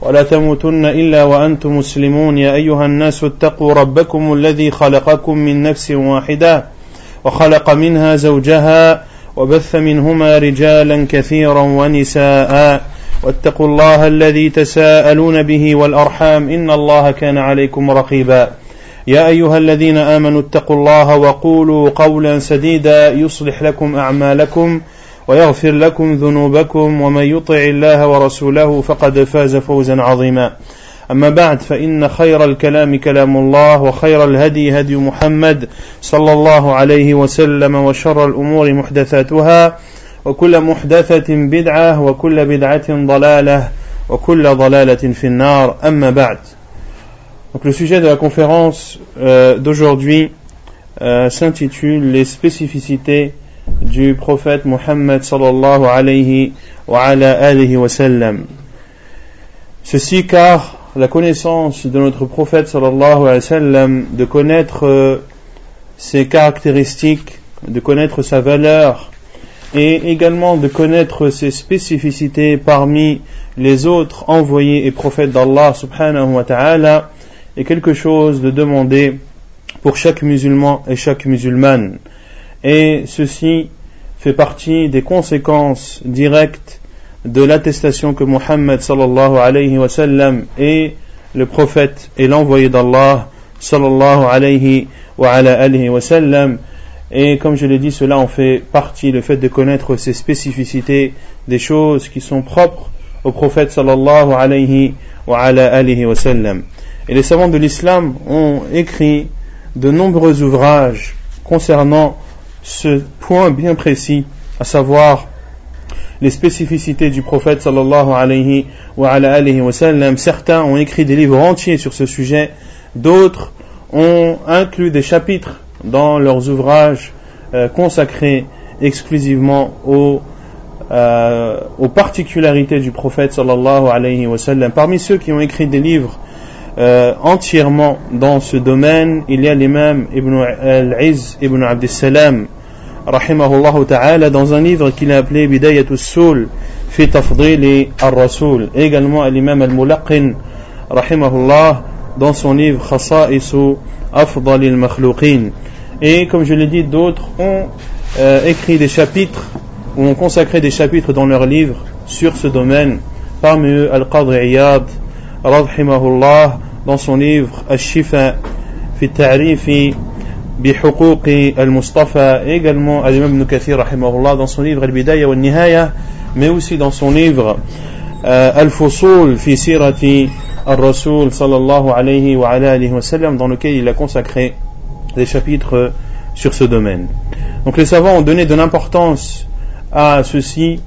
ولا تموتن إلا وأنتم مسلمون. يا أيها الناس اتقوا ربكم الذي خلقكم من نفس واحدة وخلق منها زوجها وبث منهما رجالا كثيرا ونساء. واتقوا الله الذي تساءلون به والأرحام. إن الله كان عليكم رقيبا. يا أيها الذين آمنوا اتقوا الله وقولوا قولا سديدا. يصلح لكم أعمالكم. ويغفر لكم ذنوبكم ومن يطع الله ورسوله فقد فاز فوزا عظيما. أما بعد فإن خير الكلام كلام الله وخير الهدي هدي محمد صلى الله عليه وسلم وشر الأمور محدثاتها وكل محدثة بدعة وكل بدعة ضلالة وكل ضلالة في النار. أما بعد Donc le sujet de la conférence euh, d'aujourd'hui euh, s'intitule Les spécificités du prophète Muhammad sallallahu. Ceci car la connaissance de notre prophète sallallahu alayhi wa de connaître euh, ses caractéristiques, de connaître sa valeur et également de connaître ses spécificités parmi les autres envoyés et prophètes d'Allah subhanahu wa ta'ala est quelque chose de demandé pour chaque musulman et chaque musulmane et ceci fait partie des conséquences directes de l'attestation que Muhammad sallallahu alayhi wa sallam est le prophète et l'envoyé d'Allah sallallahu alayhi wa wa et comme je l'ai dit cela en fait partie le fait de connaître ces spécificités des choses qui sont propres au prophète sallallahu alayhi wa wa et les savants de l'islam ont écrit de nombreux ouvrages concernant ce point bien précis, à savoir les spécificités du prophète sallallahu alayhi wa, sallam. Certains ont écrit des livres entiers sur ce sujet, d'autres ont inclus des chapitres dans leurs ouvrages euh, consacrés exclusivement aux, euh, aux particularités du prophète sallallahu alayhi wa sallam. Parmi ceux qui ont écrit des livres euh, entièrement dans ce domaine, il y a l'imam Ibn al-Iz Ibn Abdissalam, rahimahullah ta'ala, dans un livre qu'il a appelé Bidayatul Soul, fi tafdili al-Rasul. Également l'imam al-Mulaqin, rahimahullah, dans son livre Khasa'isu Afdal al-Makhluqin. Et comme je l'ai dit, d'autres ont euh, écrit des chapitres, ou ont consacré des chapitres dans leurs livres sur ce domaine. Parmi eux, Al-Qadri Iyad, rahimahullah, dans son livre Al-Shifa fi ta'rifi بحقوق المصطفى également Al-Imam Ibn Kathir rahimahullah dans son livre Al-Bidaya wa Nihaya mais aussi dans son livre euh, Al-Fusul fi sirati Al-Rasul sallallahu alayhi wa alayhi wa sallam dans lequel il a consacré des chapitres sur ce domaine. Donc les savants ont donné de l'importance à ceci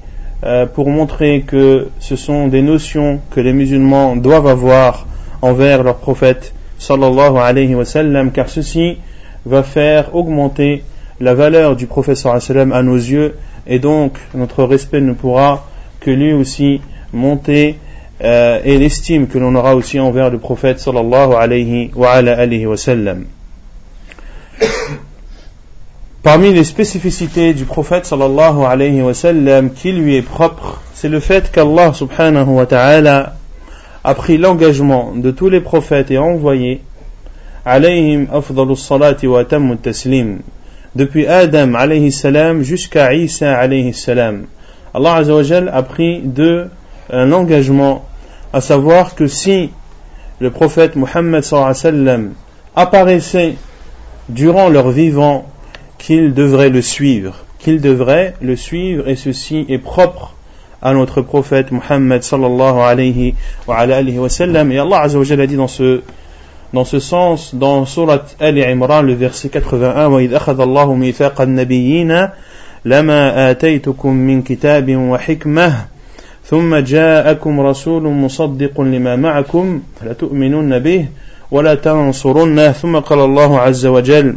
euh, pour montrer que ce sont des notions que les musulmans doivent avoir envers leur prophète sallallahu alayhi wa sallam car ceci va faire augmenter la valeur du professeur à nos yeux et donc notre respect ne pourra que lui aussi monter euh, et l'estime que l'on aura aussi envers le prophète sallallahu alayhi wa, sallam. Parmi les spécificités du prophète sallallahu alayhi wa sallam qui lui est propre, c'est le fait qu'Allah subhanahu wa ta'ala a pris l'engagement de tous les prophètes et envoyés alayhim afdalu salati wa taslim depuis Adam alayhi salam jusqu'à Isa alayhi salam. Allah azawajal a pris de un engagement à savoir que si le prophète wa sallam apparaissait durant leur vivant qu'il devrait le suivre. Qu'il devrait le suivre et ceci est propre à notre prophète Muhammad sallallahu alayhi wa, alayhi wa sallam. Et Allah azawajal a dit dans ce dans ce sens dans surat Ali Imran le verset 81 وإذ أخذ الله ميثاق النبيين لما آتيتكم من كتاب وحكمة ثم جاءكم رسول مصدق لما معكم لتؤمنن به ولا تنصرنه ثم قال الله عز وجل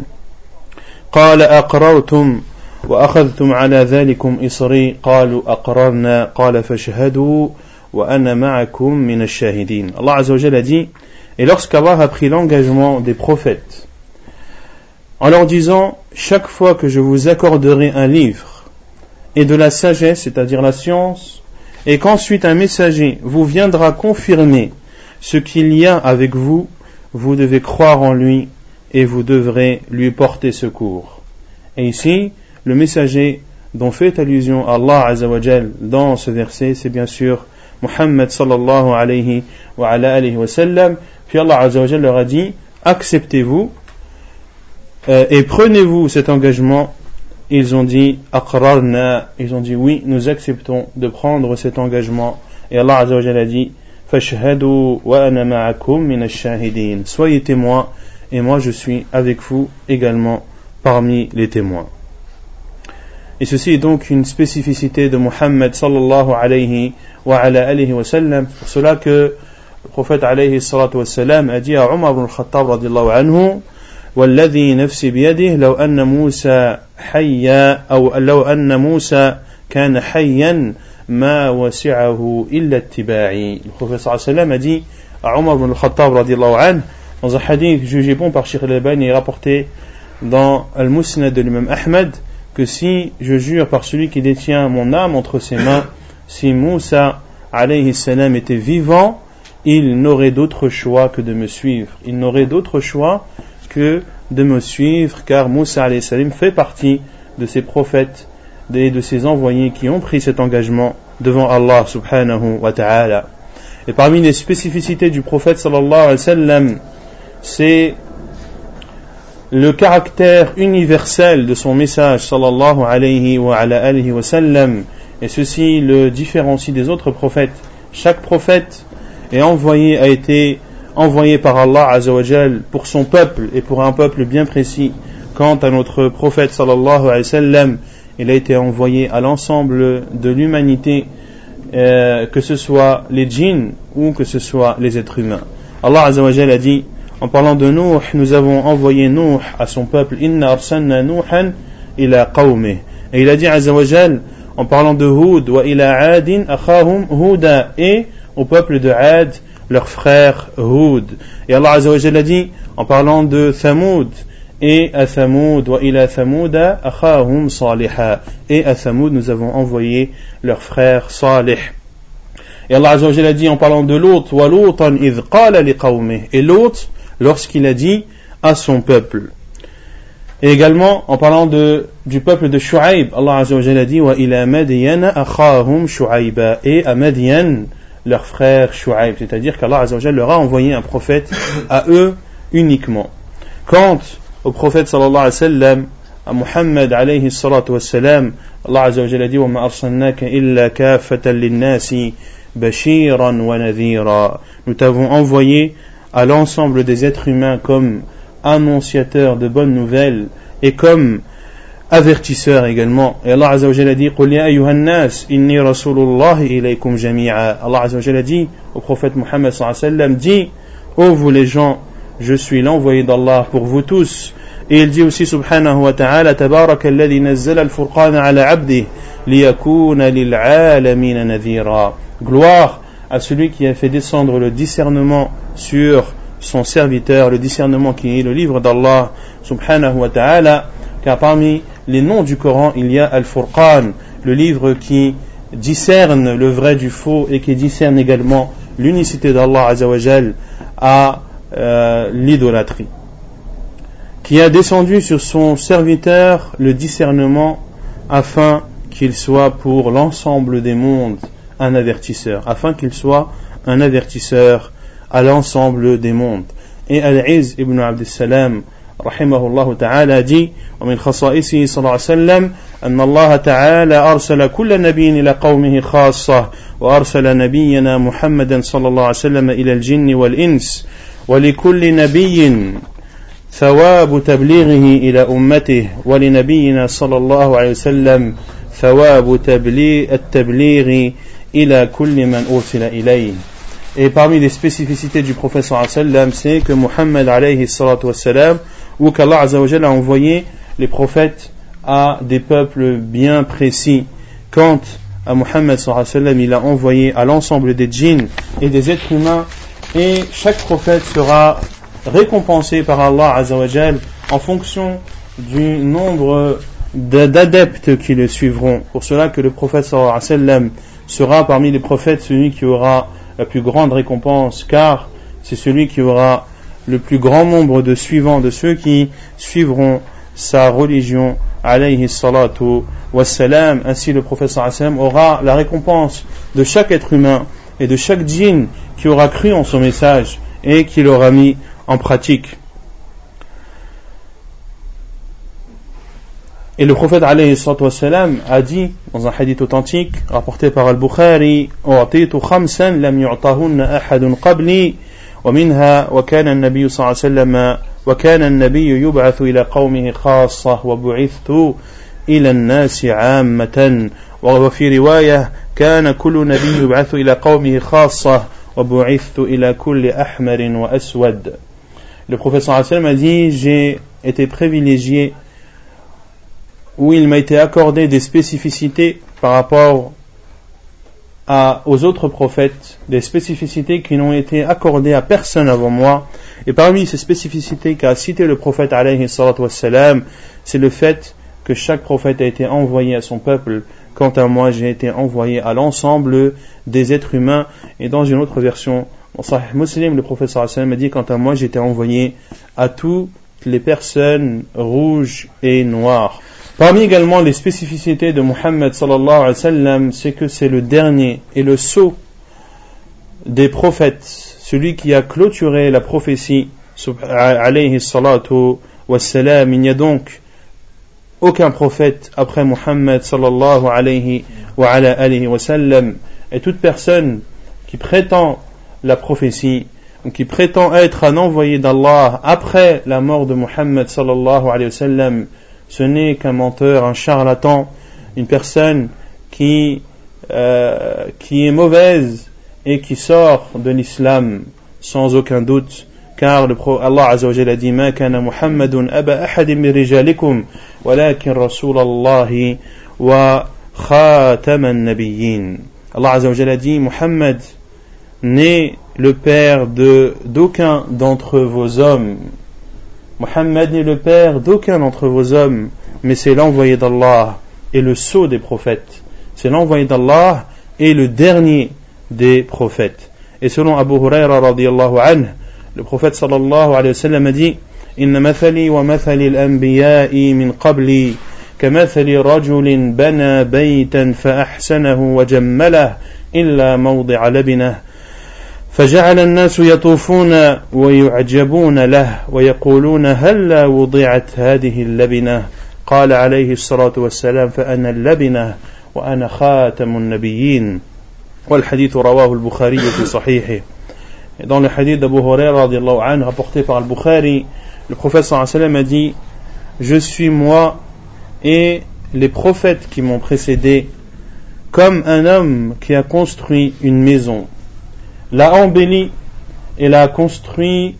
قال أقررتم وأخذتم على ذلكم إصري قالوا أقررنا قال فاشهدوا وأنا معكم من الشاهدين wa Jalla a dit Et lorsqu'Allah a pris l'engagement des prophètes en leur disant Chaque fois que je vous accorderai un livre et de la sagesse, c'est-à-dire la science, et qu'ensuite un messager vous viendra confirmer ce qu'il y a avec vous, vous devez croire en lui et vous devrez lui porter secours. Et ici, le messager dont fait allusion Allah Azzawajal dans ce verset, c'est bien sûr Muhammad sallallahu alayhi wa, alayhi wa sallam. Puis Allah Azzawajal leur a dit, acceptez-vous euh, et prenez-vous cet engagement. Ils ont dit, aqrarna, ils ont dit oui, nous acceptons de prendre cet engagement. Et Allah Azzawajal a dit, fashhadu wa ana ma'akum min shahidin Soyez témoins et moi je suis avec vous également parmi les témoins. Et ceci est donc une spécificité de Muhammad sallallahu alayhi wa ala alihi wa sallam. Pour cela que الخفيت عليه الصلاة والسلام أجيها عمر بن الخطاب رضي الله عنه والذي نفسي بيده لو أن موسى حيا أو لو أن موسى كان حيا ما وسعه إلا اتباعي. الخفيت صلى الله عليه وسلم أجي عمر بن الخطاب رضي الله عنه. Dans حديث جوجي بون bon شيخ الباني Al-Bani rapporté dans Al-Musnad de l'imam Ahmed que si je jure par celui سي ما سي موسى عليه السلام اتي si il n'aurait d'autre choix que de me suivre. Il n'aurait d'autre choix que de me suivre, car Moussa alayhi salam fait partie de ces prophètes et de ces envoyés qui ont pris cet engagement devant Allah subhanahu wa ta'ala. Et parmi les spécificités du prophète sallallahu alayhi wa sallam, c'est le caractère universel de son message sallallahu alayhi wa, ala alihi wa sallam et ceci le différencie des autres prophètes chaque prophète est envoyé a été envoyé par Allah azawajal pour son peuple et pour un peuple bien précis. Quant à notre prophète sallallahu alayhi wa sallam il a été envoyé à l'ensemble de l'humanité euh, que ce soit les djinns ou que ce soit les êtres humains. Allah azawajal a dit en parlant de Nuh, nous avons envoyé Nuh à son peuple, Inna arsalna Nuhan ila qawmih. Et il a dit Azzawajal, en parlant de Hud, wa ila Adin akhahum Huda, et au peuple de Ad, leur frère Hud. Et Allah Azzawajal a dit, en parlant de Thamoud, et à Thamoud, wa ila Thamouda akhahum Saliha. Et à Thamoud, nous avons envoyé leur frère Salih. Et Allah Azzawajal a dit, en parlant de l'autre, wa idh qala li. Et l'autre, lorsqu'il a dit à son peuple. Et également, en parlant de, du peuple de Shu'aib, Allah Azza wa a dit Wa ila Madiyan akhahum Shu'aiba et à Madian, leur frère Shu'aib. C'est-à-dire qu'Allah leur a envoyé un prophète à eux uniquement. Quant au prophète sallallahu alayhi wa sallam, à Muhammad alayhi salatu wa sallam, Allah a dit arsalnaka illa kafatan linnasi bashiran wa nadhira. Nous t'avons envoyé à l'ensemble des êtres humains comme annonciateur de bonnes nouvelles et comme avertisseur également. Et Allah a dit Allah a dit au prophète Muhammad sallam Dis, ô oh vous les gens, je suis l'envoyé d'Allah pour vous tous. Et il dit aussi subhanahu wa ta'ala Gloire à celui qui a fait descendre le discernement sur son serviteur, le discernement qui est le livre d'Allah subhanahu wa car les noms du Coran, il y a Al-Furqan, le livre qui discerne le vrai du faux et qui discerne également l'unicité d'Allah azawajal à euh, l'idolâtrie, qui a descendu sur son serviteur le discernement afin qu'il soit pour l'ensemble des mondes un avertisseur, afin qu'il soit un avertisseur à l'ensemble des mondes. Et Al-Iz ibn Abd salam رحمه الله تعالى دي ومن خصائصه صلى الله عليه وسلم أن الله تعالى أرسل كل نبي إلى قومه خاصة وأرسل نبينا محمدا صلى الله عليه وسلم إلى الجن والإنس ولكل نبي ثواب تبليغه إلى أمته ولنبينا صلى الله عليه وسلم ثواب تبليغ التبليغ إلى كل من أرسل إليه. Et parmi les spécificités du prophète sallam, c'est que Muhammad alayhi salatu wassalam, ou qu'Allah a envoyé les prophètes à des peuples bien précis. Quant à Muhammad sallam, il a envoyé à l'ensemble des djinns et des êtres humains, et chaque prophète sera récompensé par Allah azawajal en fonction du nombre d'adeptes qui le suivront. Pour cela que le prophète sallam sera parmi les prophètes celui qui aura la plus grande récompense, car c'est celui qui aura le plus grand nombre de suivants, de ceux qui suivront sa religion, alayhi salatu wassalam. Ainsi le sallam aura la récompense de chaque être humain et de chaque djinn qui aura cru en son message et qui l'aura mis en pratique. Et le prophète wassalam, a dit dans un hadith authentique rapporté par Al-Bukhari ومنها وكان النبي صلى الله عليه وسلم وكان النبي يبعث إلى قومه خاصة وبعثت إلى الناس عامة. وفي رواية كان كل نبي يبعث إلى قومه خاصة وبعثت إلى كل أحمر وأسود. Le prophète sallallahu alayhi wa sallam a dit J'ai été privilégié où il m'a été accordé des spécificités par rapport aux autres prophètes, des spécificités qui n'ont été accordées à personne avant moi. Et parmi ces spécificités qu'a cité le prophète alayhi c'est le fait que chaque prophète a été envoyé à son peuple. Quant à moi, j'ai été envoyé à l'ensemble des êtres humains. Et dans une autre version, dans Sahih Muslim, le prophète sallallahu a dit, quant à moi, j'ai été envoyé à toutes les personnes rouges et noires. Parmi également les spécificités de Muhammad sallallahu alayhi wa c'est que c'est le dernier et le sceau des prophètes, celui qui a clôturé la prophétie alayhi salatu wassalam. Il n'y a donc aucun prophète après Muhammad sallallahu alayhi wa, wa. Et toute personne qui prétend la prophétie, qui prétend être un envoyé d'Allah après la mort de Muhammad sallallahu alayhi wa ce n'est qu'un menteur, un charlatan, une personne qui, euh, qui est mauvaise et qui sort de l'islam sans aucun doute. Car le Allah Azza wa a dit Ma kana Muhammadun aba ahadim min rijalikum walakin Rasulallahi wa khataman nabiyyin. Allah Azza wa a dit Muhammad n'est le père de d'aucun d'entre vos hommes Mohammed n'est le père d'aucun d'entre vos hommes, mais c'est l'envoyé d'Allah et le sceau des prophètes. C'est l'envoyé d'Allah et le dernier des prophètes. Et selon Abu Huraira radiallahu anhu, le prophète sallallahu alayhi wa sallam a dit إن مثلي ومثل الأنبياء من قبلي كمثل رجل بنى بيتا فأحسنه وجمله إلا موضع لبنه فجعل الناس يطوفون ويعجبون له ويقولون هلا وضعت هذه اللبنة قال عليه الصلاة والسلام فأنا اللبنة وأنا خاتم النبيين والحديث رواه البخاري في صحيحه Dans le hadith d'Abu Huraira rapporté par Al-Bukhari, le prophète sallam a dit Je suis moi et les prophètes qui m'ont précédé comme un homme qui a construit une maison l'a embelli et l'a construit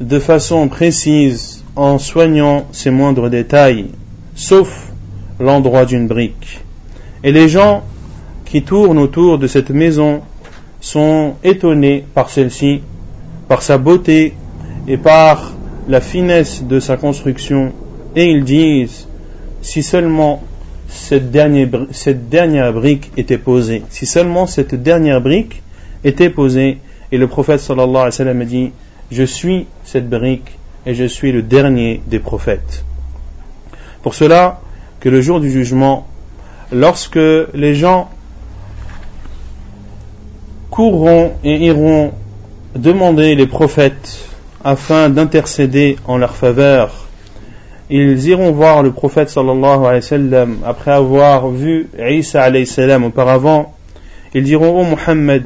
de façon précise en soignant ses moindres détails, sauf l'endroit d'une brique. Et les gens qui tournent autour de cette maison sont étonnés par celle-ci, par sa beauté et par la finesse de sa construction, et ils disent, si seulement cette dernière, cette dernière brique était posée, si seulement cette dernière brique était posé et le prophète sallallahu alayhi wa sallam a dit Je suis cette brique et je suis le dernier des prophètes. Pour cela que le jour du jugement, lorsque les gens courront et iront demander les prophètes afin d'intercéder en leur faveur, ils iront voir le prophète sallallahu alayhi wa sallam après avoir vu Isa alayhi salam auparavant, ils diront Ô oh Muhammad,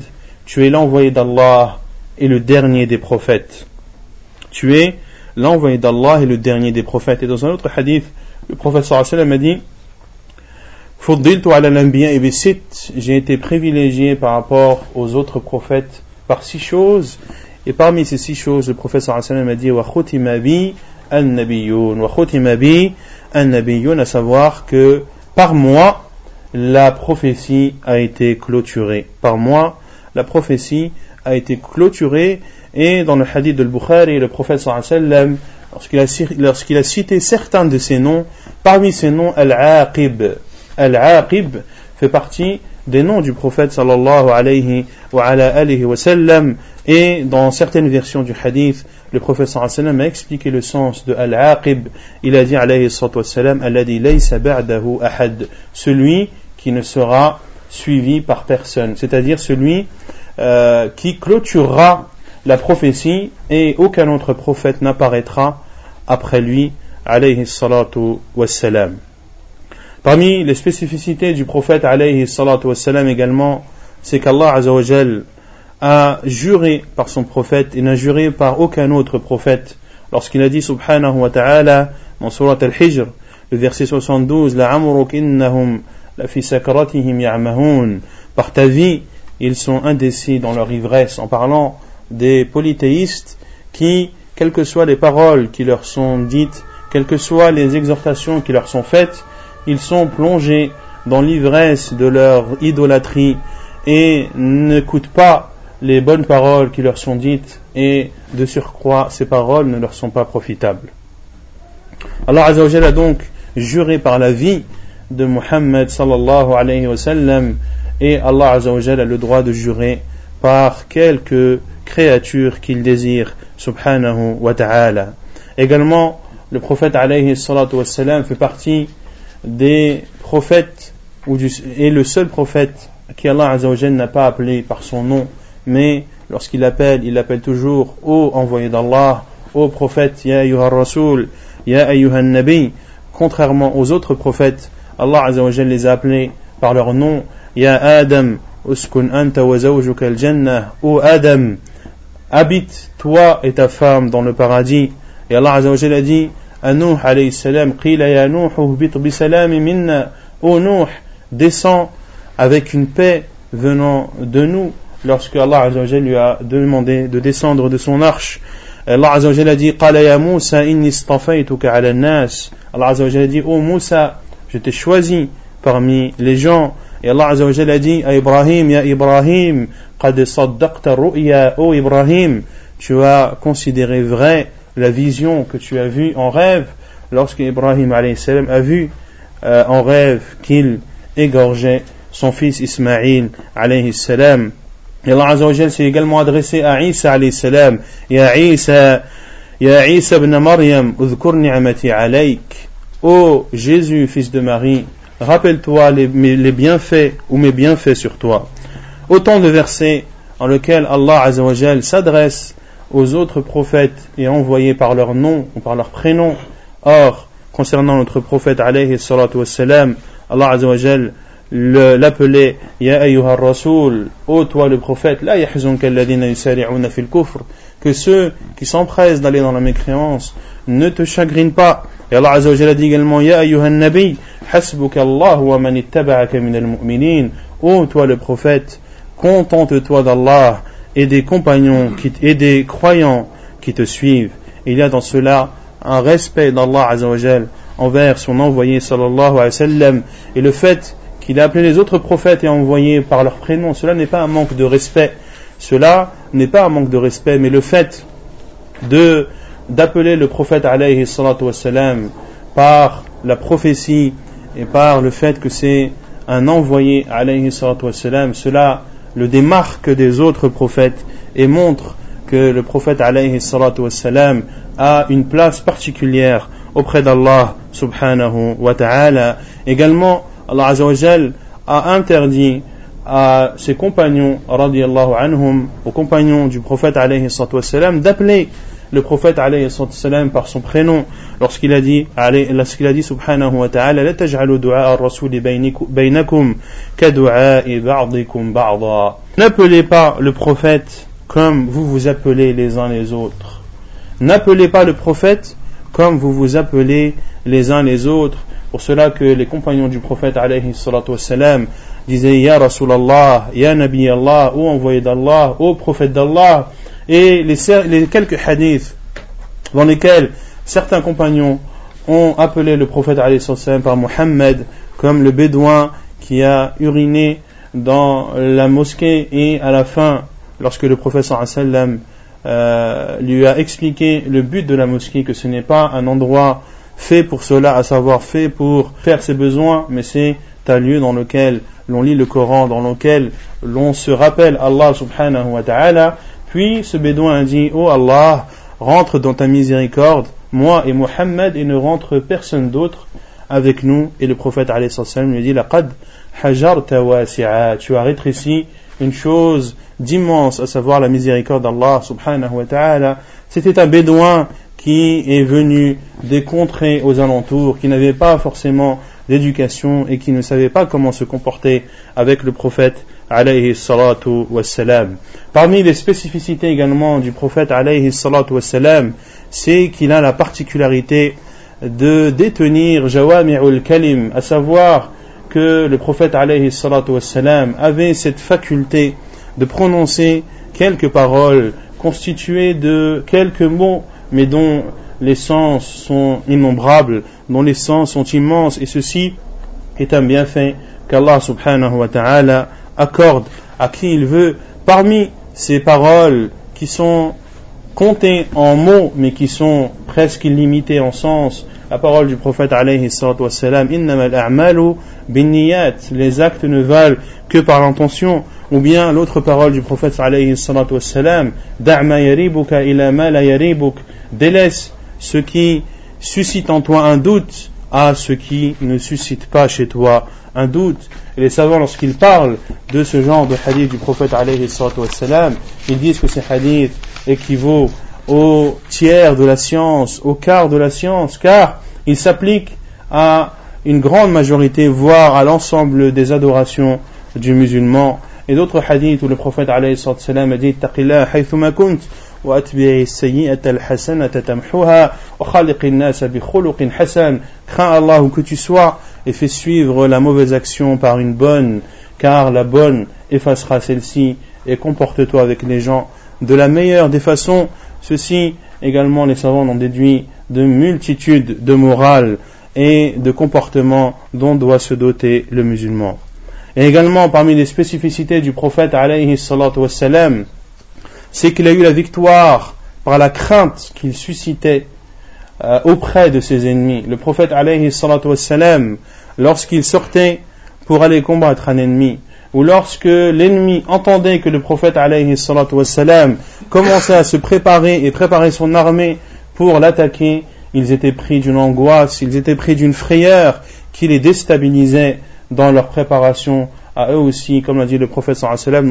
tu es l'envoyé d'Allah et le dernier des prophètes. Tu es l'envoyé d'Allah et le dernier des prophètes. Et dans un autre hadith, le prophète sallallahu a dit j'ai été privilégié par rapport aux autres prophètes par six choses et parmi ces six choses le prophète sallallahu a dit wa à savoir que par moi la prophétie a été clôturée par moi la prophétie a été clôturée. Et dans le hadith de Bukhari le prophète sallallahu lorsqu'il a, lorsqu'il a cité certains de ces noms parmi ces noms al-aqib. Al-Aqib fait partie des noms du prophète sallallahu alayhi wa, wa sallam. Et dans certaines versions du hadith le prophète sallallahu alayhi wa sallam a expliqué le sens de Al-Aqib. Il a dit alayhi wa sallam alladhi laysa ba'dahu ahad. Celui qui ne sera suivi par personne c'est-à-dire celui euh, qui clôturera la prophétie et aucun autre prophète n'apparaîtra après lui salatu Parmi les spécificités du prophète salatu également, c'est qu'Allah a juré par son prophète et n'a juré par aucun autre prophète lorsqu'il a dit subhanahu wa ta'ala dans surat al-Hijr, le verset 72, la. Par ta vie, ils sont indécis dans leur ivresse en parlant des polythéistes qui, quelles que soient les paroles qui leur sont dites, quelles que soient les exhortations qui leur sont faites, ils sont plongés dans l'ivresse de leur idolâtrie et n'écoutent pas les bonnes paroles qui leur sont dites et de surcroît ces paroles ne leur sont pas profitables. Allah Azzawajal a donc juré par la vie de Muhammad sallallahu alayhi wa sallam et Allah Azzawajal a le droit de jurer par quelques créatures qu'il désire subhanahu wa ta'ala. Également le prophète alayhi salatu fait partie des prophètes ou le seul prophète qui Allah n'a pas appelé par son nom, mais lorsqu'il appelle, il appelle toujours ô envoyé d'Allah, ô prophète, ya ayyuhar rasul, ya ayyuhan nabi. Contrairement aux autres prophètes, Allah les a appelés par leur nom, ya Adam, uskun anta wa zawjuka al-jannah, ô Adam, habite toi et ta femme dans le paradis. Et Allah a dit, à Nuh alayhi salam, qila ya Nuh uhbit bisalami minna, ô Nuh, descend avec une paix venant de nous, lorsque Allah Azzawajal lui a demandé de descendre de son arche. Allah Azzawajal a dit, qala ya Musa inni istafaytuka ala nas. Allah Azzawajal a dit, ô Musa, je t'ai choisi parmi les gens. Et Allah Azzawajal a dit à Ibrahim, ya Ibrahim, qad saddaqta ru'ya, ô Ibrahim, tu as considéré vrai la vision que tu as vue en rêve lorsque Ibrahim a vu euh, en rêve qu'il égorgeait son fils Ismaïl salam. Et Allah Azza s'est également adressé à Isa alayhi salam. Ya Isa, Ya Isa ibn Maryam, udhkur ni'mati alayk. Ô Jésus, fils de Marie, rappelle-toi les, bienfaits ou mes bienfaits sur toi. Autant de versets en lesquels Allah Azza s'adresse aux autres prophètes et envoyés par leur nom ou par leur prénom. Or, concernant notre prophète alayhi salatu Allah azawajal l'appelait Ya ayyuha rasoul, ô toi le prophète, la yahzunka alladhina yusari'una fil kufr, que ceux qui s'empressent d'aller dans la mécréance ne te chagrinent pas. Et Allah azawajal a dit également Ya ayyuha nabi, hasbuka Allah wa man ittaba'aka min al-mu'minin, ô toi le prophète, contente-toi d'Allah et des compagnons qui, et des croyants qui te suivent. Il y a dans cela un respect d'Allah Azzawajal envers son envoyé sallallahu alayhi wa et le fait qu'il a appelé les autres prophètes et envoyés par leur prénom, cela n'est pas un manque de respect. Cela n'est pas un manque de respect, mais le fait de d'appeler le prophète alayhi salatu wassalam par la prophétie et par le fait que c'est un envoyé alayhi salatu wassalam, cela le démarque des autres prophètes et montre que le prophète alayhi salatu wassalam a une place particulière auprès d'Allah subhanahu wa ta'ala. Également, Allah a interdit à ses compagnons, radiallahu anhum, aux compagnons du prophète alayhi wassalam, d'appeler le prophète alayhi salam par son prénom lorsqu'il a dit lorsqu'il a dit subhanahu wa ta'ala la taj'alu du'a ar-rasul bainakum ka du'a'i ba'dikum ba'da n'appelez pas le prophète comme vous vous appelez les uns les autres. N'appelez pas le prophète comme vous vous appelez les uns les autres. Pour cela que les compagnons du prophète alayhi salatu wassalam disaient Ya Rasulallah, Ya Nabi Allah, ô envoyé d'Allah, ô prophète d'Allah, et les, les quelques hadiths dans lesquels certains compagnons ont appelé le prophète par Muhammad comme le bédouin qui a uriné dans la mosquée et à la fin, lorsque le prophète sallam euh, lui a expliqué le but de la mosquée, que ce n'est pas un endroit fait pour cela, à savoir fait pour faire ses besoins, mais c'est un lieu dans lequel l'on lit le Coran, dans lequel l'on se rappelle Allah subhanahu wa ta'ala. Puis ce bédouin dit, oh Allah, rentre dans ta miséricorde, moi et Muhammad, et ne rentre personne d'autre avec nous. Et le prophète lui dit, laqad hajarta wasi'a, tu as rétréci une chose d'immense, à savoir la miséricorde d'Allah subhanahu wa ta'ala. C'était un bédouin qui est venu des contrées aux alentours, qui n'avait pas forcément d'éducation et qui ne savait pas comment se comporter avec le prophète alayhi salatu wassalam. Parmi les spécificités également du prophète alayhi salatu wassalam, c'est qu'il a la particularité de détenir jawami'ul kalim, à savoir que le prophète alayhi salatu wassalam avait cette faculté de prononcer quelques paroles constituées de quelques mots, mais dont les sens sont innombrables, dont les sens sont immenses, et ceci est un bienfait qu'Allah subhanahu wa ta'ala accorde à qui il veut. Parmi ces paroles qui sont comptées en mots, mais qui sont presque illimitées en sens, la parole du prophète alayhi wassalam, les actes ne valent que par l'intention, ou bien l'autre parole du prophète alayhi wassalam, ila yaribuk, délaisse ce qui suscite en toi un doute à ce qui ne suscite pas chez toi un doute. Les savants, lorsqu'ils parlent de ce genre de hadith du prophète wassalam, ils disent que ces hadiths équivaut au tiers de la science, au quart de la science, car il s'applique à une grande majorité, voire à l'ensemble des adorations du musulman. Et d'autres hadiths où le prophète alayhi salam a dit khaliqin nasa bi khuluqin hasan. Crains Allah où que tu sois et fais suivre la mauvaise action par une bonne, car la bonne effacera celle-ci et comporte-toi avec les gens de la meilleure des façons. Ceci également les savants ont déduit de multitudes de morales et de comportements dont doit se doter le musulman. Et également parmi les spécificités du prophète alayhi wassalam, c'est qu'il a eu la victoire par la crainte qu'il suscitait euh, auprès de ses ennemis. Le prophète lorsqu'il sortait pour aller combattre un ennemi, ou lorsque l'ennemi entendait que le prophète commençait à se préparer et préparer son armée pour l'attaquer, ils étaient pris d'une angoisse, ils étaient pris d'une frayeur qui les déstabilisait dans leur préparation à eux aussi, comme l'a dit le prophète sallallahu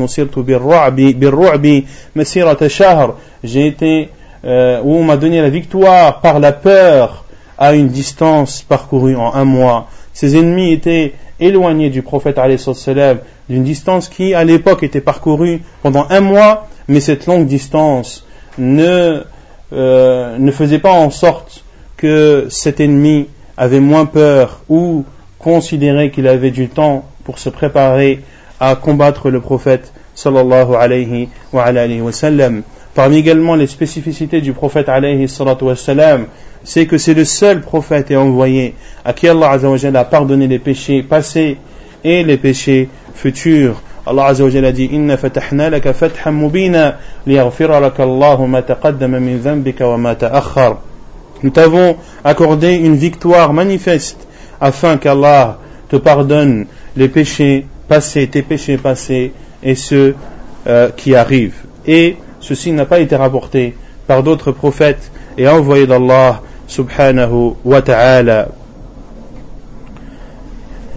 j'ai été euh, où on m'a donné la victoire par la peur à une distance parcourue en un mois. Ses ennemis étaient éloignés du prophète sallam d'une distance qui à l'époque était parcourue pendant un mois, mais cette longue distance ne euh, ne faisait pas en sorte que cet ennemi avait moins peur ou considérait qu'il avait du temps pour se préparer à combattre le prophète sallallahu alayhi wa, alayhi wa sallam. Parmi également les spécificités du prophète alayhi wa sallam, c'est que c'est le seul prophète et envoyé à qui Allah a pardonné les péchés passés et les péchés futurs. Allah Azza wa Jalla dit Inna fatahna laka fathan mubina liyaghfira laka Allahu ma taqaddama min dhanbika wa ma ta'akhkhar. Nous t'avons accordé une victoire manifeste afin qu'Allah te pardonne les péchés passés, tes péchés passés et ceux euh, qui arrivent. Et ceci n'a pas été rapporté par d'autres prophètes et envoyé d'Allah subhanahu wa ta'ala.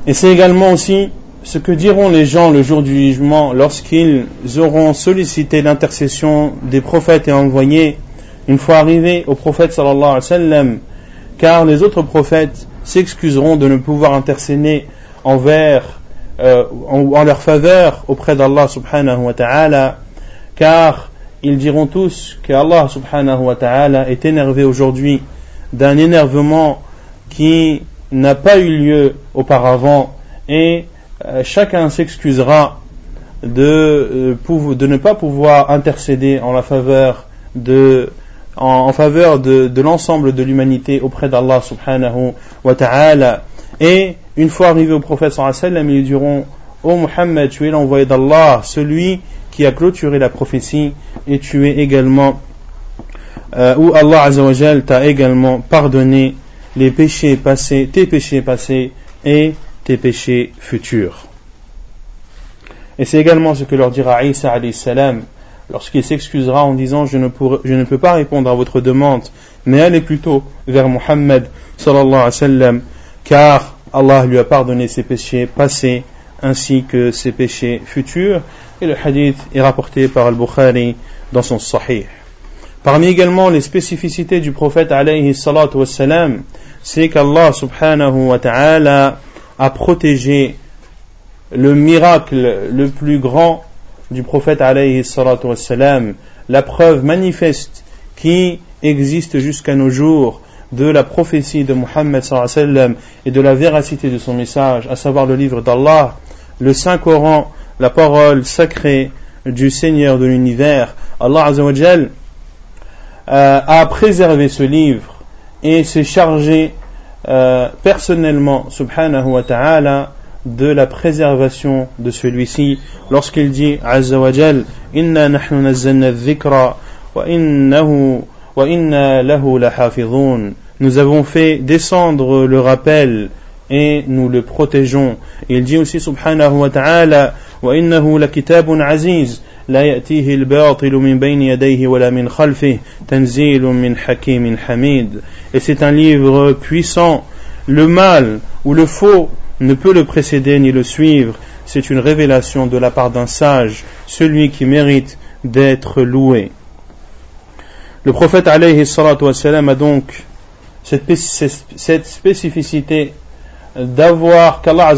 Et c'est également aussi ce que diront les gens le jour du jugement lorsqu'ils auront sollicité l'intercession des prophètes et envoyés une fois arrivés au prophète sallallahu alayhi wa sallam, car les autres prophètes s'excuseront de ne pouvoir intercéder envers, euh, en, leur faveur auprès d'Allah subhanahu wa ta'ala, car ils diront tous que subhanahu wa ta'ala est énervé aujourd'hui d'un énervement qui n'a pas eu lieu auparavant et euh, chacun s'excusera de, euh, de ne pas pouvoir intercéder en la faveur de en, faveur de, de l'ensemble de l'humanité auprès d'Allah subhanahu wa ta'ala. Et une fois arrivé au prophète sallam ils diront Ô Muhammad tu es l'envoyé d'Allah celui qui a clôturé la prophétie et tu es également euh, où Allah Azzawajal t'a également pardonné les péchés passés, tes péchés passés et tes péchés futurs. Et c'est également ce que leur dira Isa salam lorsqu'il s'excusera en disant je ne, peux pas répondre à votre demande, mais allez plutôt vers Muhammad sallallahu alayhi wa car Allah lui a pardonné ses péchés passés ainsi que ses péchés futurs. Et le hadith est rapporté par Al-Bukhari dans son Sahih. Parmi également les spécificités du prophète alayhi c'est qu'Allah subhanahu wa ta'ala a protégé le miracle le plus grand du prophète alayhi salatu la preuve manifeste qui existe jusqu'à nos jours de la prophétie de Muhammad et de la véracité de son message, à savoir le livre d'Allah, le Saint-Coran, la parole sacrée du Seigneur de l'univers. Allah Azzawajal euh, a préservé ce livre et s'est chargé euh, personnellement, subhanahu wa ta'ala, de la préservation de celui-ci lorsqu'il dit Azza wa Jal Inna nahnu dhikra wa innahu wa inna lahu lahafidhun Nous avons fait descendre le rappel et nous le protégeons. Il dit aussi subhanahu wa ta'ala Wa innahu lakitabun aziz لا يأتيه الباطل من بين يديه ولا من خلفه تنزيل من حكيم حميد et c'est un livre puissant le mal ou le faux ne peut le précéder ni le suivre c'est une révélation de la part d'un sage celui qui mérite d'être loué le prophète alayhi a donc cette, spécificité d'avoir qu'Allah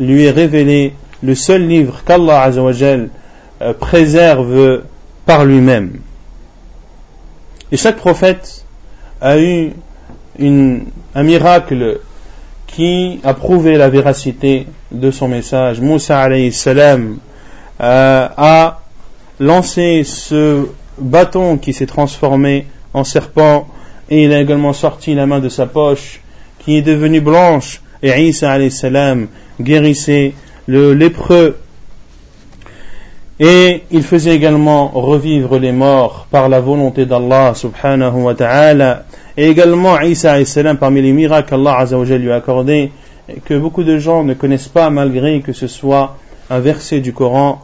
lui ait révélé le seul livre qu'Allah azawajal euh, préserve par lui-même. Et chaque prophète a eu un miracle qui a prouvé la véracité de son message. Moussa alayhi salam euh, a lancé ce bâton qui s'est transformé en serpent et il a également sorti la main de sa poche qui est devenue blanche et Isa alayhi guérissait le lépreux et il faisait également revivre les morts par la volonté d'Allah subhanahu wa ta'ala. Et également Isa salam parmi les miracles qu'Allah lui a accordés, que beaucoup de gens ne connaissent pas malgré que ce soit un verset du Coran,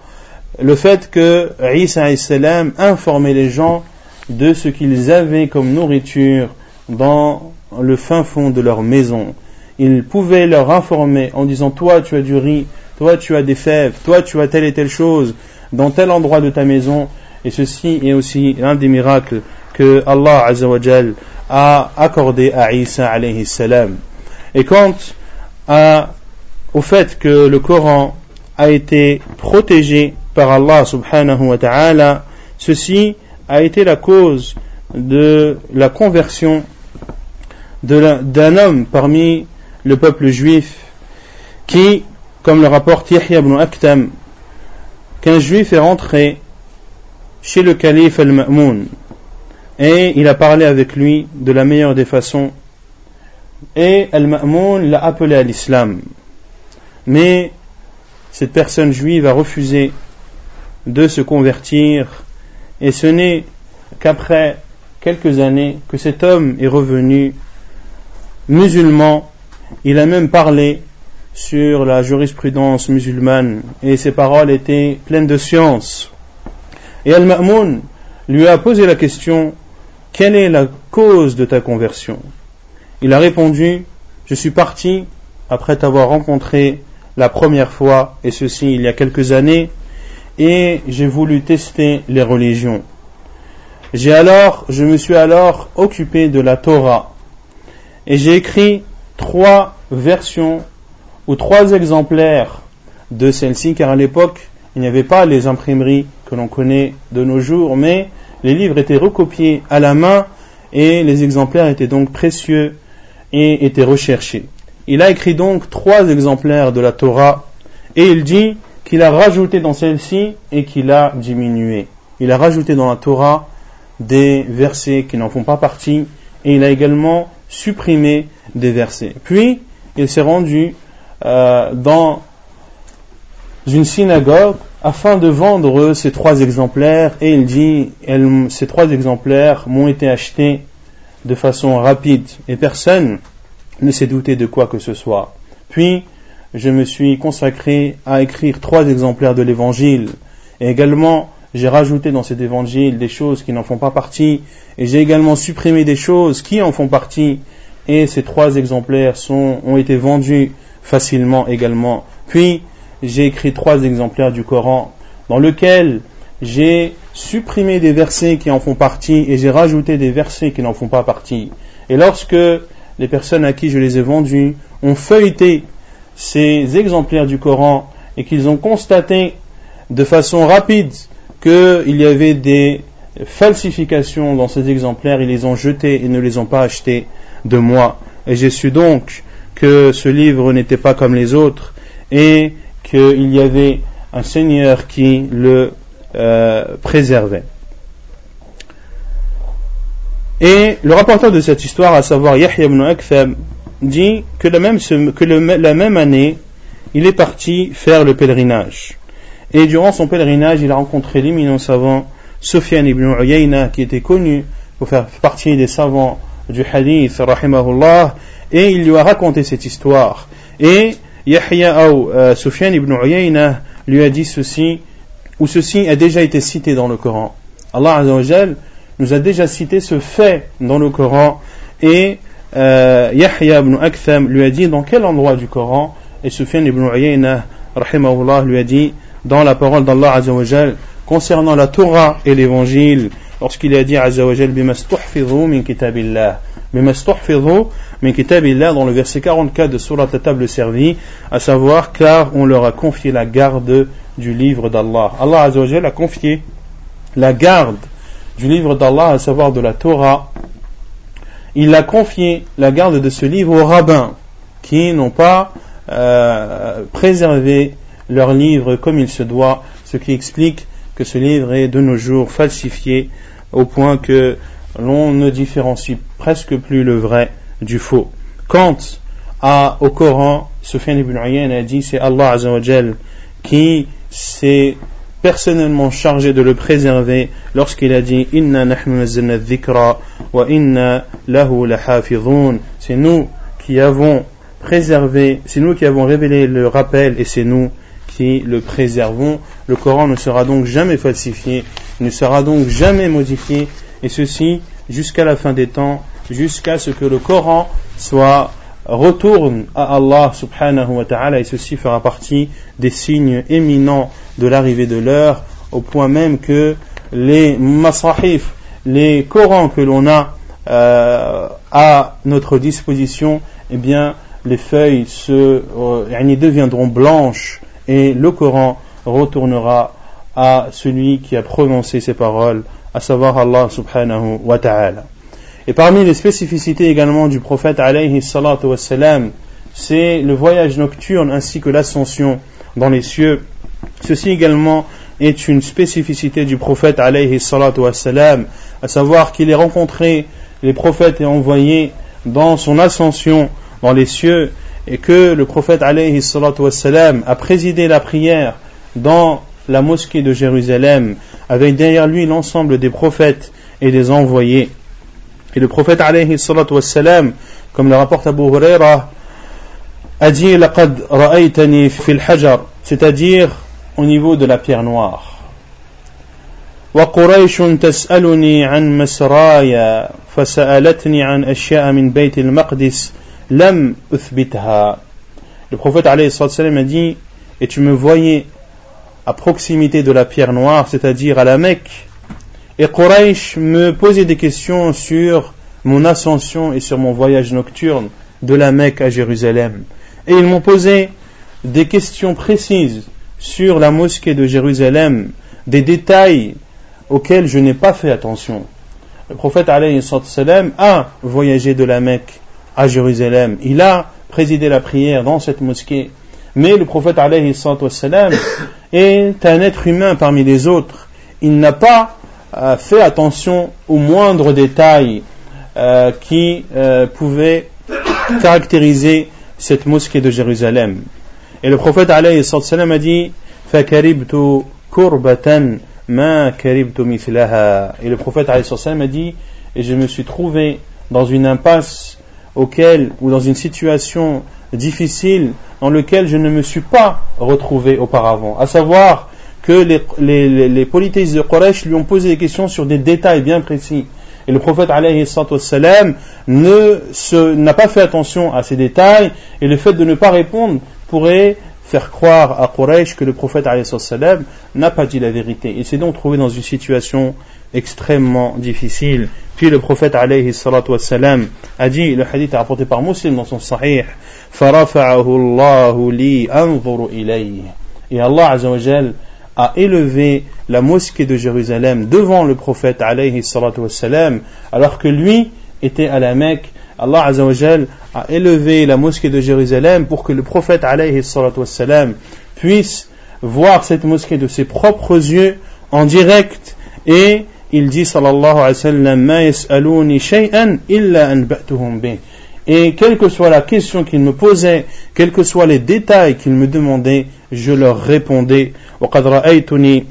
le fait que Isa salam informait les gens de ce qu'ils avaient comme nourriture dans le fin fond de leur maison. Il pouvait leur informer en disant toi tu as du riz, toi tu as des fèves, toi tu as telle et telle chose, dans tel endroit de ta maison. Et ceci est aussi l'un des miracles que Allah a accordé à Isa alayhi salam. Et quant au fait que le Coran a été protégé par Allah subhanahu wa ta'ala, ceci a été la cause de la conversion d'un homme parmi le peuple juif qui, comme le rapporte Yahya ibn Aktam, qu'un juif est rentré chez le calife al-Ma'moun et il a parlé avec lui de la meilleure des façons et al-Ma'moun l'a appelé à l'islam. Mais cette personne juive a refusé de se convertir et ce n'est qu'après quelques années que cet homme est revenu musulman. Il a même parlé sur la jurisprudence musulmane et ses paroles étaient pleines de science. Et Al-Ma'moun lui a posé la question Quelle est la cause de ta conversion? Il a répondu Je suis parti après t'avoir rencontré la première fois, et ceci il y a quelques années, et j'ai voulu tester les religions. J'ai alors, je me suis alors occupé de la Torah, et j'ai écrit trois versions ou trois exemplaires de celle-ci, car à l'époque, il n'y avait pas les imprimeries que l'on connaît de nos jours, mais les livres étaient recopiés à la main et les exemplaires étaient donc précieux et était recherché. Il a écrit donc trois exemplaires de la Torah et il dit qu'il a rajouté dans celle-ci et qu'il a diminué. Il a rajouté dans la Torah des versets qui n'en font pas partie et il a également supprimé des versets. Puis, il s'est rendu euh, dans une synagogue afin de vendre ces trois exemplaires et il dit ces trois exemplaires m'ont été achetés de façon rapide et personne ne s'est douté de quoi que ce soit. Puis je me suis consacré à écrire trois exemplaires de l'évangile et également j'ai rajouté dans cet évangile des choses qui n'en font pas partie et j'ai également supprimé des choses qui en font partie et ces trois exemplaires sont, ont été vendus facilement également. Puis j'ai écrit trois exemplaires du Coran dans lequel j'ai supprimé des versets qui en font partie et j'ai rajouté des versets qui n'en font pas partie. Et lorsque les personnes à qui je les ai vendus ont feuilleté ces exemplaires du Coran et qu'ils ont constaté de façon rapide qu'il y avait des falsifications dans ces exemplaires, ils les ont jetés et ne les ont pas achetés de moi. Et j'ai su donc que ce livre n'était pas comme les autres et qu'il y avait un Seigneur qui le euh, préservait. Et le rapporteur de cette histoire, à savoir Yahya ibn Aktham, dit que, la même, que la même année, il est parti faire le pèlerinage. Et durant son pèlerinage, il a rencontré l'éminent savant Sufyan ibn Uyayna, qui était connu pour faire partie des savants du hadith, rahimahullah, et il lui a raconté cette histoire. Et Yahya ou euh, ibn Uyayna lui a dit ceci, ou ceci a déjà été cité dans le Coran. Allah nous a déjà cité ce fait dans le Coran, et euh, Yahya ibn Aktham lui a dit dans quel endroit du Coran, et Sufyan ibn Uyayna, rahimahullah, lui a dit dans la parole d'Allah Azzawajal concernant la Torah et l'Évangile, lorsqu'il a dit Azzawajal min kitabillah min kitabillah dans le verset 44 de Surat la table servie, à savoir car on leur a confié la garde du livre d'Allah. Allah Azzawajal a confié la garde du livre d'Allah, à savoir de la Torah. Il a confié la garde de ce livre aux rabbins qui n'ont pas euh, préservé leur livre comme il se doit, ce qui explique que ce livre est de nos jours falsifié au point que l'on ne différencie presque plus le vrai du faux. Quant à, au Coran, Sufyan ibn Uyayna a dit c'est Allah Azzawajal qui s'est personnellement chargé de le préserver lorsqu'il a dit Inna nahnu C'est nous qui avons préservé, c'est nous qui avons révélé le rappel et c'est nous qui le préservons. Le Coran ne sera donc jamais falsifié, ne sera donc jamais modifié, et ceci jusqu'à la fin des temps, jusqu'à ce que le Coran soit retourne à Allah subhanahu wa ta'ala et ceci fera partie des signes éminents de l'arrivée de l'heure au point même que les masahif, les Corans que l'on a euh, à notre disposition, eh bien les feuilles se, euh, deviendront blanches et le Coran retournera à celui qui a prononcé ces paroles, à savoir Allah subhanahu wa ta'ala. Et parmi les spécificités également du prophète alayhi salatu wassalam, c'est le voyage nocturne ainsi que l'ascension dans les cieux. Ceci également est une spécificité du prophète alayhi salatu wassalam, à savoir qu'il est rencontré les prophètes et envoyés dans son ascension dans les cieux et que le prophète alayhi wassalam, a présidé la prière dans la mosquée de Jérusalem avec derrière lui l'ensemble des prophètes et des envoyés. Et le prophète alayhi wassalam, comme le rapporte Abu Huraira, a dit laqad ra'aytani fil hajar, c'est-à-dire au niveau de la pierre noire. وقريش تسألني عن مسرايا فسألتني عن أشياء من بيت المقدس lam uthbitha. Le prophète alayhi a dit Et tu me voyais à proximité de la pierre noire, c'est-à-dire à la Mecque. Et Quraysh me posait des questions sur mon ascension et sur mon voyage nocturne de la Mecque à Jérusalem. Et ils m'ont posé des questions précises sur la mosquée de Jérusalem, des détails auxquels je n'ai pas fait attention. Le prophète alayhi a voyagé de la Mecque à Jérusalem. Il a présidé la prière dans cette mosquée. Mais le prophète alayhi est un être humain parmi les autres. Il n'a pas euh, fait attention aux moindres détails euh, qui euh, pouvaient caractériser cette mosquée de Jérusalem. Et le prophète alayhi a dit فَكَرِبْتُ كُرْبَةً مَا كَرِبْتُ مِثْلَهَا Et le prophète alayhi a dit et je me suis trouvé dans une impasse auquel ou dans une situation difficile dans laquelle je ne me suis pas retrouvé auparavant. À savoir que les, les, les polythéistes de Quraysh lui ont posé des questions sur des détails bien précis. Et le prophète ne n'a pas fait attention à ces détails et le fait de ne pas répondre pourrait faire croire à Quraysh que le prophète n'a pas dit la vérité. Il s'est donc trouvé dans une situation extrêmement difficile. Puis le prophète alayhi salatu wassalam a dit, le hadith est rapporté par Muslim dans son sahih, فَرَفَعَهُ اللَّهُ لِي أَنظُرُ إِلَيْهِ Et Allah azawajal a élevé la mosquée de Jérusalem devant le prophète alayhi salatu wassalam, alors que lui était à la Mecque. Allah azawajal a élevé la mosquée de Jérusalem pour que le prophète alayhi salatu wassalam puisse voir cette mosquée de ses propres yeux en direct et il dit sallallahu alayhi wa sallam ma yas'aluni shay'an illa anba'tuhum bih et quelle que soit la question qu'il me posait, quels que soient les détails qu'il me demandait, je leur répondais. وقد رأيتني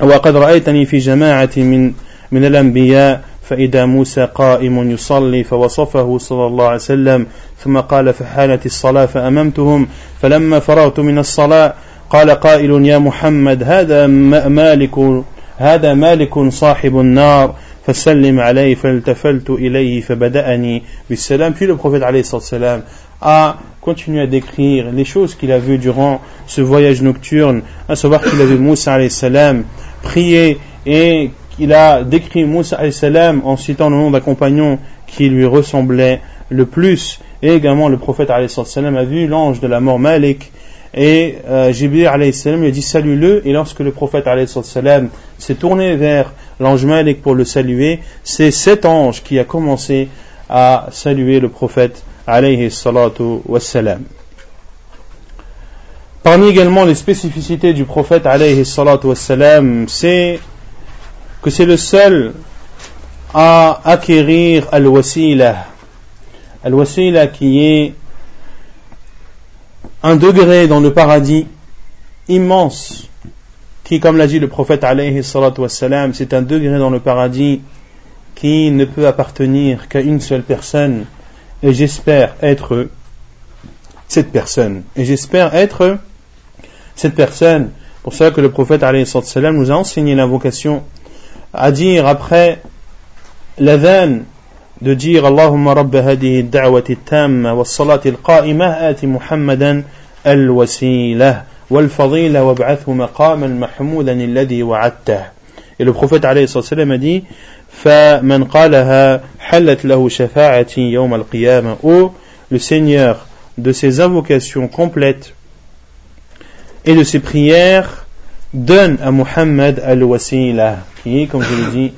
وقد رأيتني في جماعة من من الأنبياء فإذا موسى قائم يصلي فوصفه صلى الله عليه وسلم ثم قال فحالت الصلاة فأممتهم فلما فرغت من الصلاة قال قائل يا محمد هذا مالك هذا مالك صاحب النار فسلم عليه فالتفلت إليه فبدأني بالسلام. Puis le عليه الصلاة والسلام a continué à décrire les choses qu'il a vues durant ce voyage nocturne. À savoir qu'il a vu Moussa alayhi salam prier et qu'il a décrit Moussa en citant le nom d'un compagnon qui lui ressemblait le plus et également le prophète a vu l'ange de la mort Malik et euh, Jibril lui a dit salue-le. Et lorsque le prophète s'est tourné vers l'ange Malik pour le saluer, c'est cet ange qui a commencé à saluer le prophète. Parmi également les spécificités du prophète alayhi salatu c'est que c'est le seul à acquérir al-wasila. Al-wasila qui est un degré dans le paradis immense qui, comme l'a dit le prophète alayhi wassalam, c'est un degré dans le paradis qui ne peut appartenir qu'à une seule personne et j'espère être cette personne et j'espère être cette personne pour ça que le prophète alayhi nous a enseigné l'invocation à dire après l'adhan de dire Allahumma rabba hadihi da'wati tamma wa salati al-qa'ima ati Muhammadan al-wasila wal fadila wab'athu maqaman mahmoudan alladhi wa'adtah. Et le prophète alayhi sallam a dit فمن قالها حلت له شفاعتي يوم القيامة ou le Seigneur de ses invocations complètes et de ses prières donne à Muhammad al-wasila qui est comme je l'ai dit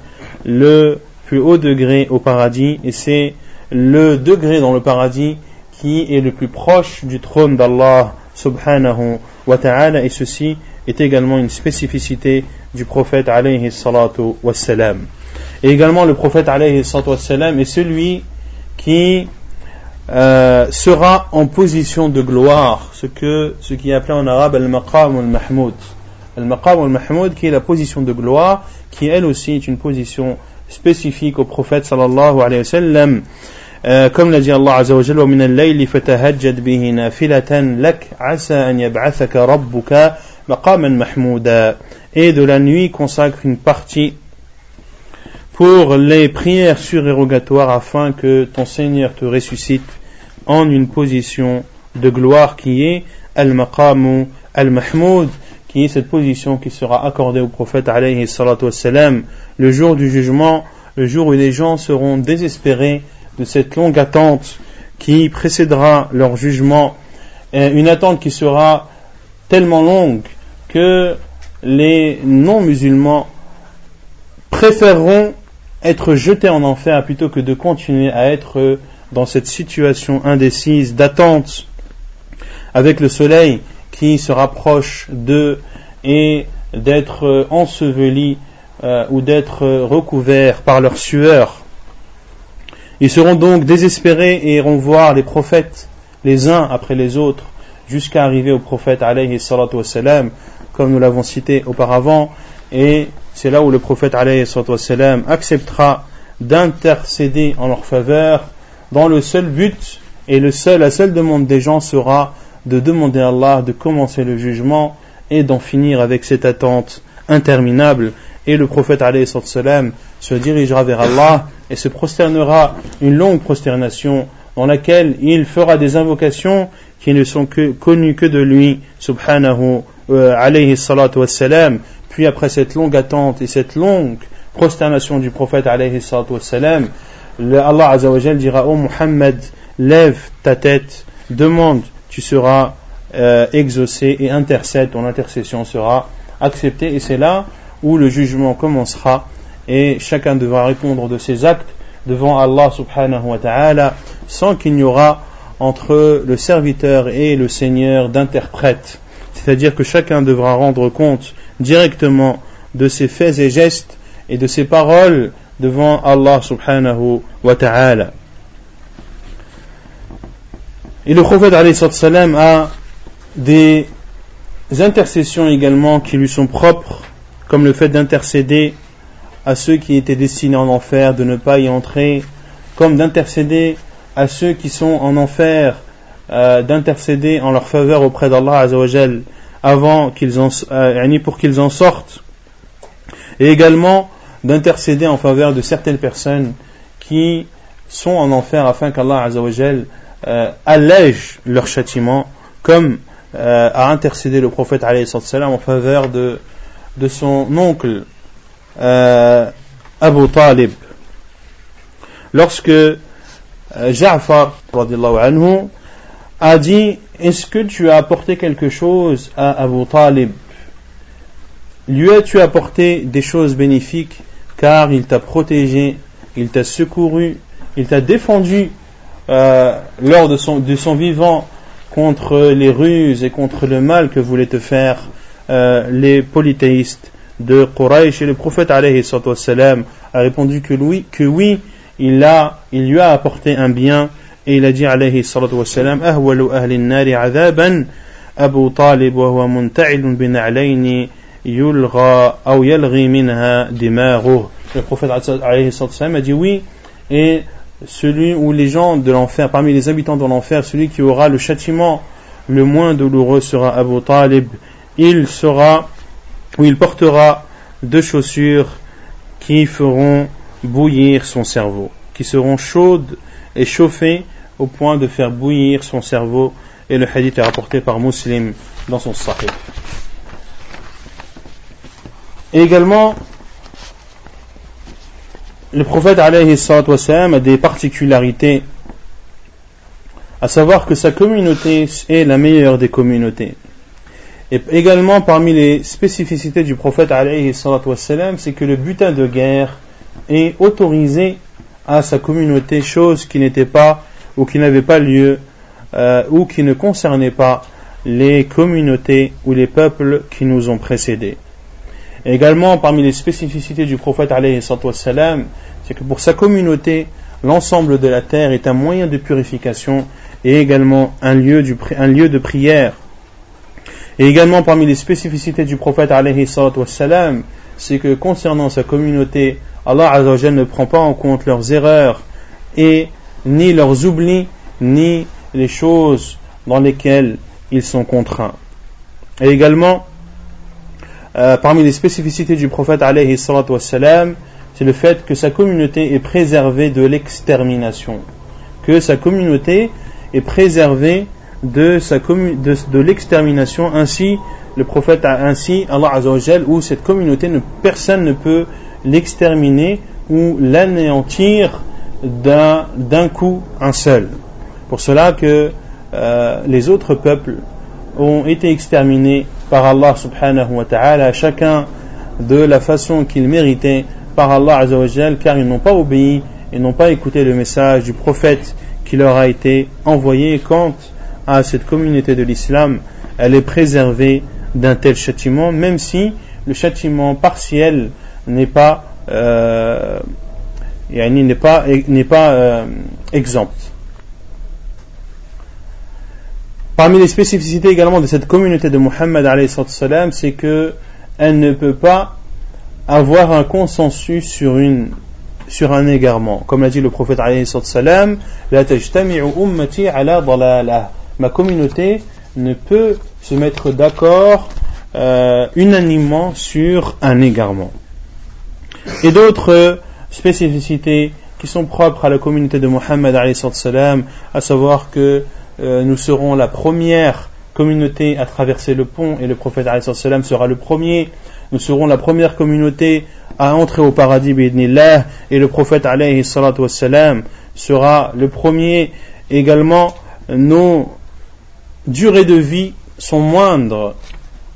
le plus haut degré au paradis et c'est le degré dans le paradis qui est le plus proche du trône d'Allah subhanahu wa ta'ala et ceci est également une spécificité du prophète alayhi salatu wassalam. Et également le prophète alayhi salatu wassalam est celui qui euh, sera en position de gloire, ce, que, ce qui est appelé en arabe al-maqam al-mahmoud. Al-maqam al-mahmoud qui est la position de gloire, qui elle aussi est une position spécifique au prophète sallallahu alayhi wa sallam. Euh, comme l'a dit Allah Azza wa Jalla, وَمِنَ اللَّيْلِ فَتَهَجَّدْ بِهِ نَافِلَةً لَكْ عَسَى أَنْ يَبْعَثَكَ رَبُّكَ مَقَامًا مَحْمُودًا Et de la nuit consacre une partie pour les prières surérogatoires afin que ton Seigneur te ressuscite en une position de gloire qui est al-maqamu al-mahmoud qui est cette position qui sera accordée au prophète alayhi salatu wassalam, le jour du jugement, le jour où les gens seront désespérés de cette longue attente qui précédera leur jugement, une attente qui sera tellement longue que les non-musulmans préféreront être jetés en enfer plutôt que de continuer à être dans cette situation indécise d'attente avec le soleil qui se rapproche d'eux et d'être ensevelis euh, ou d'être recouverts par leur sueur. Ils seront donc désespérés et iront voir les prophètes les uns après les autres jusqu'à arriver au prophète alayhi salatu wassalam, comme nous l'avons cité auparavant et c'est là où le prophète alayhi salatu wassalam acceptera d'intercéder en leur faveur dans le seul but et la seule demande des gens sera de demander à Allah de commencer le jugement et d'en finir avec cette attente interminable. Et le prophète salam se dirigera vers Allah et se prosternera une longue prosternation dans laquelle il fera des invocations qui ne sont que, connues que de lui, subhanahu euh, alayhi salatu wassalam. Puis après cette longue attente et cette longue prosternation du prophète alayhi salatu wassalam, Allah azawajal dira, oh Muhammad, lève ta tête, demande tu seras euh, exaucé et intercède, ton intercession sera acceptée. Et c'est là où le jugement commencera et chacun devra répondre de ses actes devant Allah subhanahu wa ta'ala sans qu'il n'y aura entre le serviteur et le Seigneur d'interprète. C'est-à-dire que chacun devra rendre compte directement de ses faits et gestes et de ses paroles devant Allah subhanahu wa ta'ala. Et le prophète a des intercessions également qui lui sont propres, comme le fait d'intercéder à ceux qui étaient destinés en enfer de ne pas y entrer, comme d'intercéder à ceux qui sont en enfer, euh, d'intercéder en leur faveur auprès d'Allah Azzawajal avant qu'ils en, euh, pour qu'ils en sortent, et également d'intercéder en faveur de certaines personnes qui sont en enfer afin qu'Allah Azzawajal euh, leur châtiment, comme euh, a intercédé le prophète en faveur de, de son oncle euh, Abu Talib. Lorsque euh, Ja'far anhu, a dit Est-ce que tu as apporté quelque chose à Abu Talib? Lui as-tu apporté des choses bénéfiques? Car il t'a protégé, il t'a secouru, il t'a défendu euh, lors de son, de son vivant contre les ruses et contre le mal que voulaient te faire euh, les polythéistes de Quraysh et le prophète salam a répondu que oui, que oui il, a, il lui a apporté un bien et il a dit alayhi salam ahwalu ahli nari adhaban Abu Talib wa huwa munta'ilun bina'layni yulgha ou yalghi minha dimaruh le prophète alayhi salam a dit oui et celui où les gens de l'enfer, parmi les habitants de l'enfer, celui qui aura le châtiment le moins douloureux sera Abu Talib. Il sera, ou il portera deux chaussures qui feront bouillir son cerveau, qui seront chaudes et chauffées au point de faire bouillir son cerveau. Et le hadith est rapporté par Muslim dans son Sahih. Également, le prophète alayhi a des particularités, à savoir que sa communauté est la meilleure des communautés. Et également parmi les spécificités du prophète alayhi c'est que le butin de guerre est autorisé à sa communauté, chose qui n'était pas ou qui n'avait pas lieu euh, ou qui ne concernait pas les communautés ou les peuples qui nous ont précédés. Également, parmi les spécificités du prophète c'est que pour sa communauté, l'ensemble de la terre est un moyen de purification et également un lieu, de prière. Et également parmi les spécificités du prophète c'est que concernant sa communauté, Allah ne prend pas en compte leurs erreurs et ni leurs oublis, ni les choses dans lesquelles ils sont contraints. Et également, euh, parmi les spécificités du prophète c'est le fait que sa communauté est préservée de l'extermination, que sa communauté est préservée de, l'extermination, ainsi le prophète a ainsi Allah Azzawajal, où cette communauté, ne, personne ne peut l'exterminer ou l'anéantir d'un coup un seul. Pour cela que euh, les autres peuples ont été exterminés par Allah subhanahu wa ta'ala, chacun de la façon qu'il méritait par Allah Azzawajal car ils n'ont pas obéi et n'ont pas écouté le message du prophète qui leur a été envoyé quant à cette communauté de l'islam, elle est préservée d'un tel châtiment, même si le châtiment partiel n'est pas, euh, pas, pas euh, exempt. Parmi les spécificités également de cette communauté de Muhammad, c'est que elle ne peut pas avoir un consensus sur une sur un égarement. Comme l'a dit le prophète Ma communauté ne peut se mettre d'accord euh, unanimement sur un égarement. Et d'autres spécificités qui sont propres à la communauté de Muhammad à savoir que euh, nous serons la première communauté à traverser le pont et le prophète sera le premier. Nous serons la première communauté à entrer au paradis et le prophète sera le premier. Également, nos durées de vie sont moindres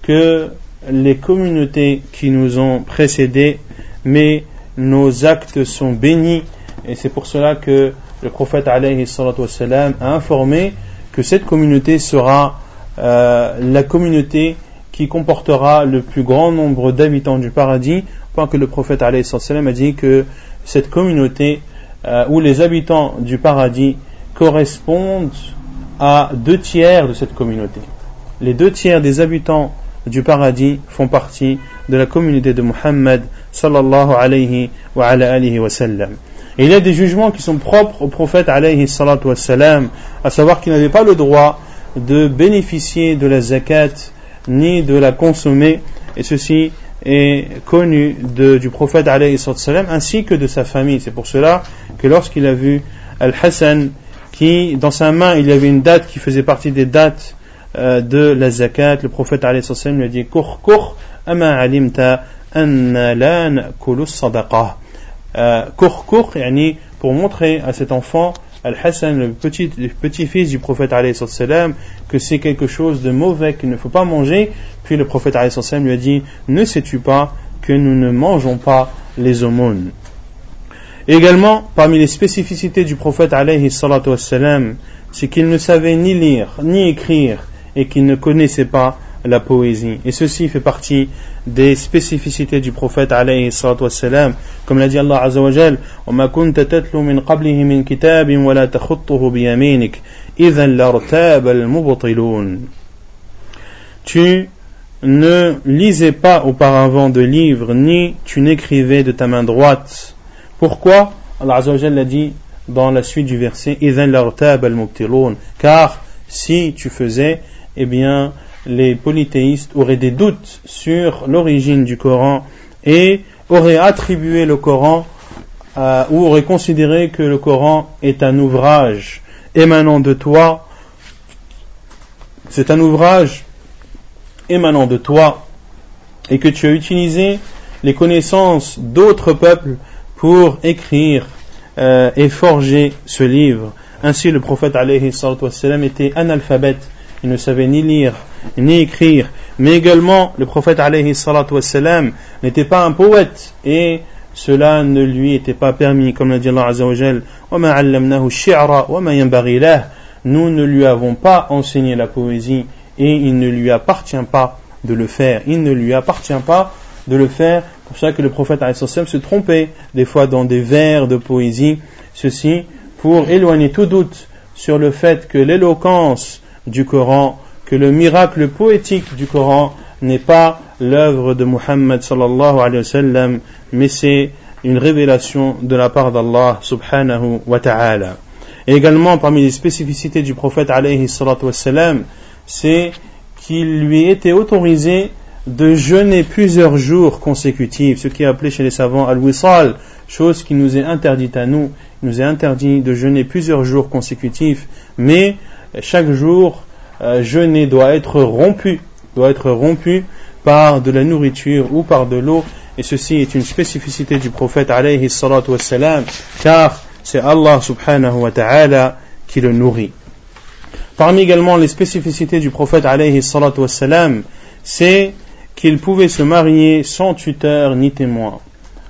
que les communautés qui nous ont précédés, mais nos actes sont bénis et c'est pour cela que le prophète a informé que cette communauté sera euh, la communauté qui comportera le plus grand nombre d'habitants du paradis, point que le prophète a dit que cette communauté euh, où les habitants du paradis correspondent à deux tiers de cette communauté. Les deux tiers des habitants du paradis font partie de la communauté de Muhammad sallallahu alayhi wa, alayhi wa sallam. Et il y a des jugements qui sont propres au prophète alayhi salatu wa sallam, à savoir qu'il n'avait pas le droit de bénéficier de la zakat ni de la consommer, et ceci est connu du prophète alayhi ainsi que de sa famille. C'est pour cela que lorsqu'il a vu Al-Hassan qui, dans sa main, il y avait une date qui faisait partie des dates euh, de la zakat. Le prophète alayhi lui a dit Kour, kour, ama alimta anna na'kulu sadaqa. Euh, pour montrer à cet enfant, Al-Hassan, le petit, petit-fils du prophète alayhi que c'est quelque chose de mauvais qu'il ne faut pas manger. Puis le prophète alayhi lui a dit Ne sais-tu pas que nous ne mangeons pas les aumônes? Également, parmi les spécificités du prophète alayhi c'est qu'il ne savait ni lire ni écrire et qu'il ne connaissait pas la poésie. Et ceci fait partie des spécificités du prophète alayhi comme l'a dit Allah azza wa jal وَمَا كُنْتَ تَتْلُو مِنْ قَبْلِهِ مِنْ كِتَابٍ وَلَا تَخُطُّهُ بِيَمِينِكَ إِذًا لَارْتَابَ الْمُبْطِلُونَ Tu ne lisais pas auparavant de livres, ni tu n'écrivais de ta main droite pourquoi Allah Azzawajal l'a dit dans la suite du verset Car si tu faisais, eh bien, les polythéistes auraient des doutes sur l'origine du Coran et auraient attribué le Coran euh, ou auraient considéré que le Coran est un ouvrage émanant de toi. C'est un ouvrage émanant de toi et que tu as utilisé les connaissances d'autres peuples pour écrire euh, et forger ce livre. Ainsi, le prophète était analphabète, il ne savait ni lire ni écrire, mais également le prophète alayhi n'était pas un poète. Et cela ne lui était pas permis, comme l'a dit Allah Azza Nous ne lui avons pas enseigné la poésie et il ne lui appartient pas de le faire. Il ne lui appartient pas de le faire. Pour ça que le prophète se trompait des fois dans des vers de poésie, ceci pour éloigner tout doute sur le fait que l'éloquence du Coran, que le miracle poétique du Coran n'est pas l'œuvre de Muhammad sallallahu alayhi wa sallam, mais c'est une révélation de la part d'Allah subhanahu wa ta'ala. Et également parmi les spécificités du prophète alayhi wa sallam, c'est qu'il lui était autorisé de jeûner plusieurs jours consécutifs, ce qui est appelé chez les savants al-wisal, chose qui nous est interdite à nous. Il nous est interdit de jeûner plusieurs jours consécutifs, mais chaque jour, euh, jeûner doit être rompu, doit être rompu par de la nourriture ou par de l'eau, et ceci est une spécificité du prophète alayhi salatu wassalam, car c'est Allah subhanahu wa ta'ala qui le nourrit. Parmi également les spécificités du prophète alayhi salatu wassalam, c'est qu'il pouvait se marier sans tuteur ni témoin.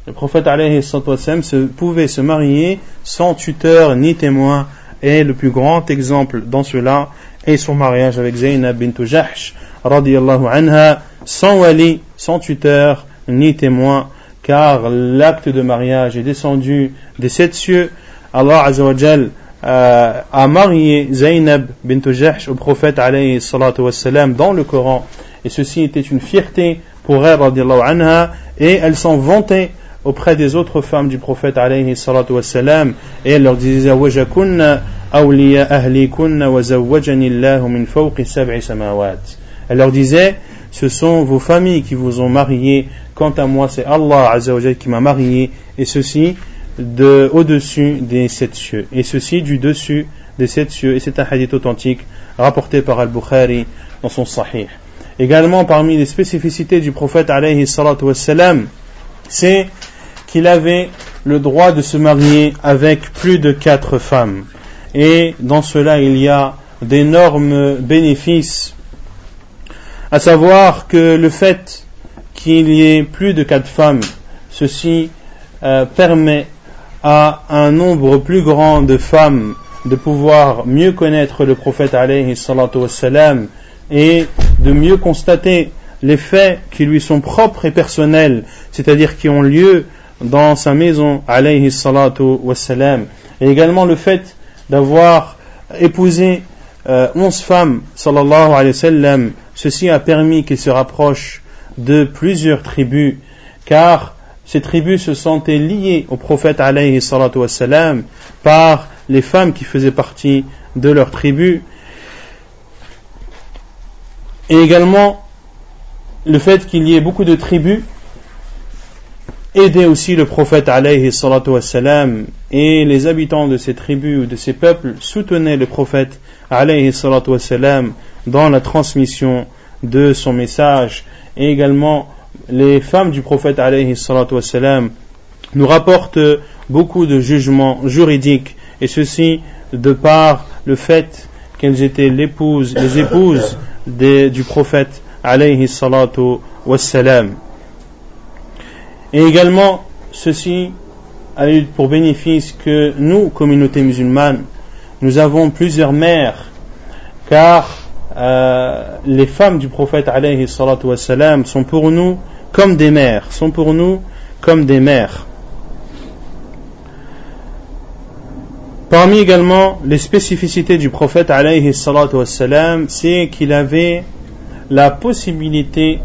Le prophète alayhi se pouvait se marier sans tuteur ni témoin Et le plus grand exemple dans cela est son mariage avec Zaynab bint Jahsh, radiallahu anha, sans wali, sans tuteur, ni témoin, car l'acte de mariage est descendu des sept cieux. Allah Azzawajal euh, a marié Zaynab bint Jahsh au prophète alayhi salatu wassalam dans le Coran. Et ceci était une fierté pour elle, radiallahu anha, et elle s'en vantait auprès des autres femmes du prophète alayhi salatu wassalam, et elle leur disait Elle leur disait, ce sont vos familles qui vous ont marié, quant à moi c'est Allah Azzawajal qui m'a marié, et ceci de au-dessus des sept cieux, et ceci du dessus des sept cieux, et c'est un hadith authentique rapporté par Al-Bukhari dans son Sahih. Également parmi les spécificités du prophète alayhi salatu wassalam, c'est qu'il avait le droit de se marier avec plus de quatre femmes. Et dans cela, il y a d'énormes bénéfices, à savoir que le fait qu'il y ait plus de quatre femmes, ceci euh, permet à un nombre plus grand de femmes de pouvoir mieux connaître le prophète alayhi wassalam et de mieux constater les faits qui lui sont propres et personnels, c'est-à-dire qui ont lieu dans sa maison, alayhi salatu wassalam. Et également le fait d'avoir épousé euh, onze femmes, sallallahu alayhi wa sallam, ceci a permis qu'il se rapproche de plusieurs tribus, car ces tribus se sentaient liées au prophète alayhi salatu wassalam par les femmes qui faisaient partie de leur tribu, et également, le fait qu'il y ait beaucoup de tribus aidait aussi le prophète alayhi salatu wassalam et les habitants de ces tribus ou de ces peuples soutenaient le prophète alayhi salatu wassalam dans la transmission de son message et également les femmes du prophète alayhi salatu wassalam nous rapportent beaucoup de jugements juridiques et ceci de par le fait qu'elles étaient l'épouse, les épouses du prophète alayhi salatu wassalam. Et également, ceci a eu pour bénéfice que nous, communauté musulmane, nous avons plusieurs mères, car euh, les femmes du prophète alayhi wassalam sont pour nous comme des mères, sont pour nous comme des mères. Parmi également les spécificités du prophète alayhi wassalam, c'est qu'il avait la possibilité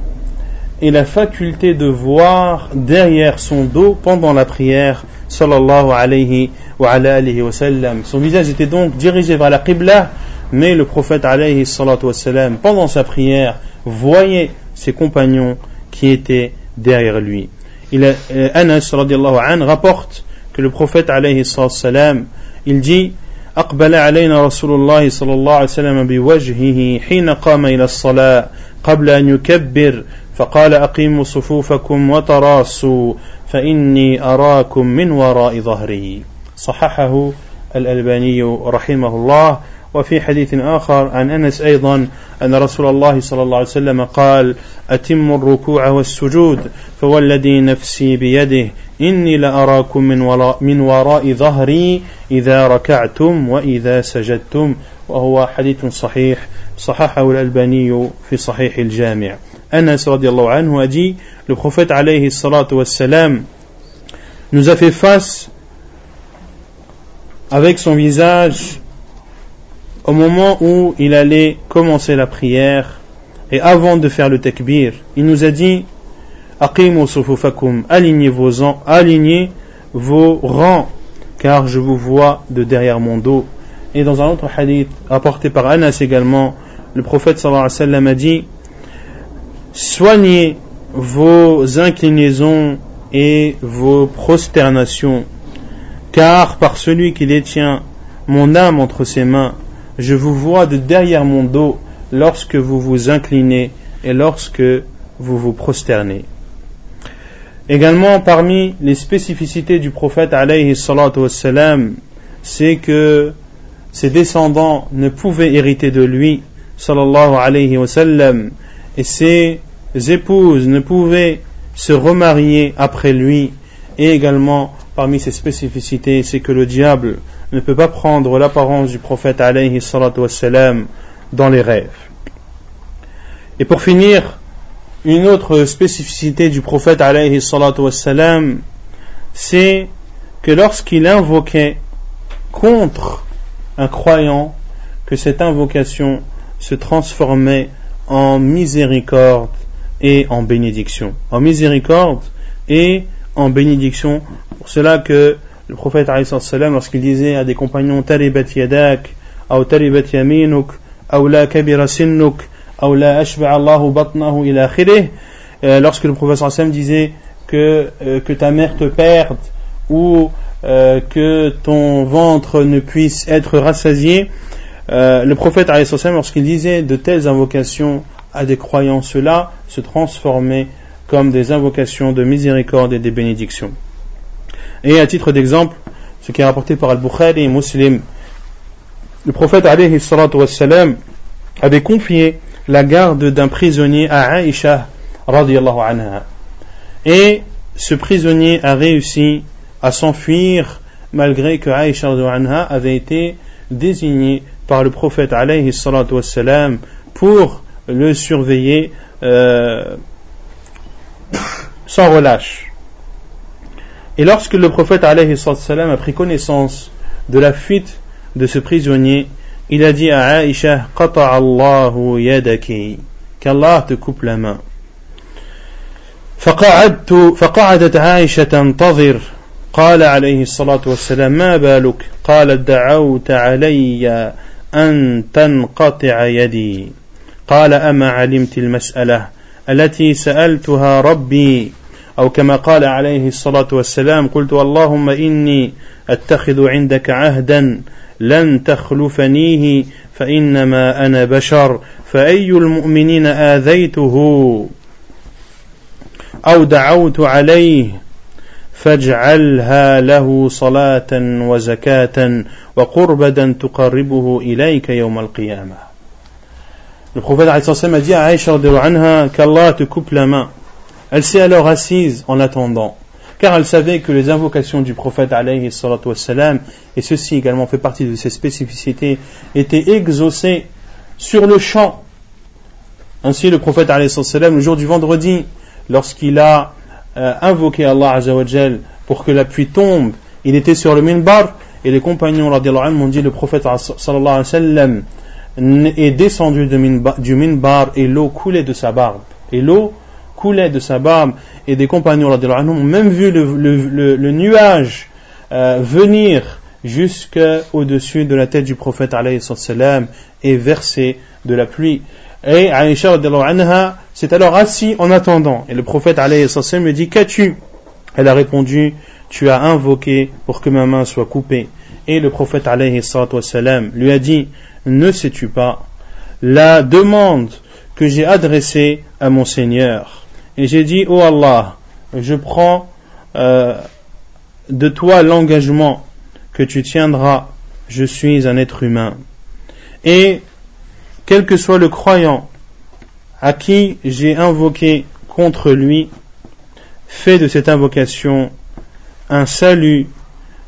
et la faculté de voir derrière son dos pendant la prière sallallahu alayhi wa, alayhi wa sallam. Son visage était donc dirigé vers la qibla, mais le prophète alayhi salatu wassalam, pendant sa prière, voyait ses compagnons qui étaient derrière lui. Il, euh, Anas radiallahu anhu rapporte que le prophète alayhi salatu wassalam il dit أقبل علينا رسول الله صلى الله عليه وسلم بوجهه حين قام إلى الصلاة قبل أن يكبر فقال أقيموا صفوفكم وتراصوا فإني أراكم من وراء ظهري صححه الألباني رحمه الله. وفي حديث آخر عن أنس أيضا أن رسول الله صلى الله عليه وسلم قال أتم الركوع والسجود فوالذي نفسي بيده إني لأراكم من وراء, من وراء ظهري إذا ركعتم وإذا سجدتم. وهو حديث صحيح صححه الألباني في صحيح الجامع. Anas anhu a dit le prophète nous a fait face avec son visage au moment où il allait commencer la prière et avant de faire le takbir il nous a dit alignez vos, ans, alignez vos rangs car je vous vois de derrière mon dos. Et dans un autre hadith apporté par Anas également le prophète sallallahu alayhi a dit Soignez vos inclinaisons et vos prosternations, car par celui qui détient mon âme entre ses mains, je vous vois de derrière mon dos lorsque vous vous inclinez et lorsque vous vous prosternez. Également parmi les spécificités du prophète c'est que ses descendants ne pouvaient hériter de lui sallallahu alayhi wa sallam et ses épouses ne pouvaient se remarier après lui et également parmi ses spécificités, c'est que le diable ne peut pas prendre l'apparence du prophète alayhi wassalam, dans les rêves. Et pour finir, une autre spécificité du prophète alayhi wassalam, c'est que lorsqu'il invoquait contre un croyant, que cette invocation se transformait en miséricorde et en bénédiction. En miséricorde et en bénédiction. Pour cela que le prophète lorsqu'il disait à des compagnons Talibat yadak, ou Talibat yaminuk, ou la kabira ou la Allahu batnahu ila euh, lorsque le prophète disait que, euh, que ta mère te perde ou euh, que ton ventre ne puisse être rassasié, le prophète lorsqu'il disait de telles invocations à des croyants, cela se transformait comme des invocations de miséricorde et des bénédictions. Et à titre d'exemple, ce qui est rapporté par Al-Bukhari et Muslim, le prophète wassalam, avait confié la garde d'un prisonnier à Aïcha. Et ce prisonnier a réussi à s'enfuir malgré que Aïcha avait été désigné par le prophète wassalam, pour le surveiller euh, sans relâche. Et lorsque le prophète alayhi salam a pris connaissance de la fuite de ce prisonnier, il a dit à Aïcha Allahu yadaki qu'Allah te coupe la main. فقعدت فقعدت عائشة تنتظر قال عليه الصلاة والسلام ما بالك قالت دعوت علي أن تنقطع يدي. قال أما علمت المسألة التي سألتها ربي؟ أو كما قال عليه الصلاة والسلام قلت اللهم إني أتخذ عندك عهدا لن تخلفنيه فإنما أنا بشر فأي المؤمنين آذيته أو دعوت عليه فاجعلها له صلاة وزكاة وقربة تقربه إليك يوم القيامة Le prophète a dit à Aïcha qu'Allah te coupe la main. Elle s'est alors assise en attendant, car elle savait que les invocations du prophète wassalam, et ceci également fait partie de ses spécificités, étaient exaucées sur le champ. Ainsi le prophète wassalam, le jour du vendredi, lorsqu'il a euh, invoqué Allah pour que la pluie tombe, il était sur le minbar, et les compagnons m'ont dit le prophète sallallahu alayhi wa est descendu du minbar et l'eau coulait de sa barbe. Et l'eau coulait de sa barbe et des compagnons ont même vu le, nuage euh, venir jusqu'au-dessus de la tête du prophète et verser de la pluie. Et Aïcha s'est alors assis en attendant. Et le prophète me dit Qu'as-tu? Elle a répondu Tu as invoqué pour que ma main soit coupée. Et le prophète lui a dit ne sais-tu pas? La demande que j'ai adressée à mon Seigneur Et j'ai dit, oh Allah, je prends euh, de toi l'engagement que tu tiendras, je suis un être humain. Et quel que soit le croyant à qui j'ai invoqué contre lui, fais de cette invocation un salut,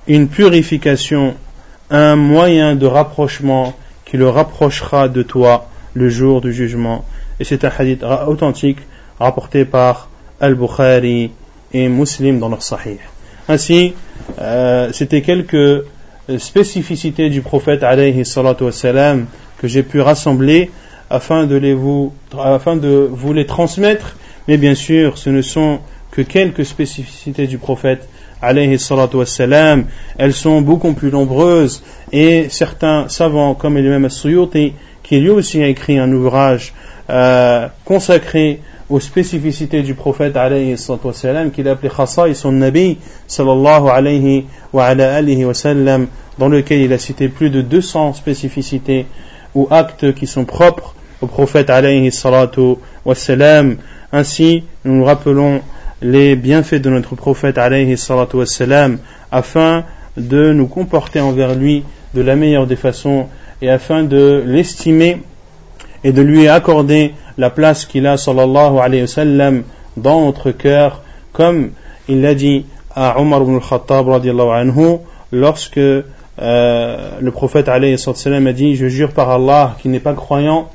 une purification, un moyen de rapprochement qui le rapprochera de toi le jour du jugement. Et c'est un hadith authentique rapporté par Al-Bukhari et Muslim dans leur sahih. Ainsi, euh, c'était quelques spécificités du prophète alayhi salatu wassalam, que j'ai pu rassembler afin de, les vous, afin de vous les transmettre. Mais bien sûr, ce ne sont que quelques spécificités du prophète alayhi wassalam, elles sont beaucoup plus nombreuses et certains savants comme l'imam Suyuti qui lui aussi a écrit un ouvrage euh, consacré aux spécificités du prophète alayhi salatu wassalam qu'il a appelé Khasa et son Nabi sallallahu alayhi wa ala alihi wa sallam dans lequel il a cité plus de 200 spécificités ou actes qui sont propres au prophète alayhi salatu wassalam. Ainsi nous nous rappelons les bienfaits de notre prophète alayhi salatu wassalam, afin de nous comporter envers lui de la meilleure des façons et afin de l'estimer et de lui accorder la place qu'il a sallallahu alayhi wa sallam dans notre cœur comme il l'a dit à Omar ibn al-Khattab anhu lorsque euh, le prophète a dit Je jure par Allah qui n'est pas croyant,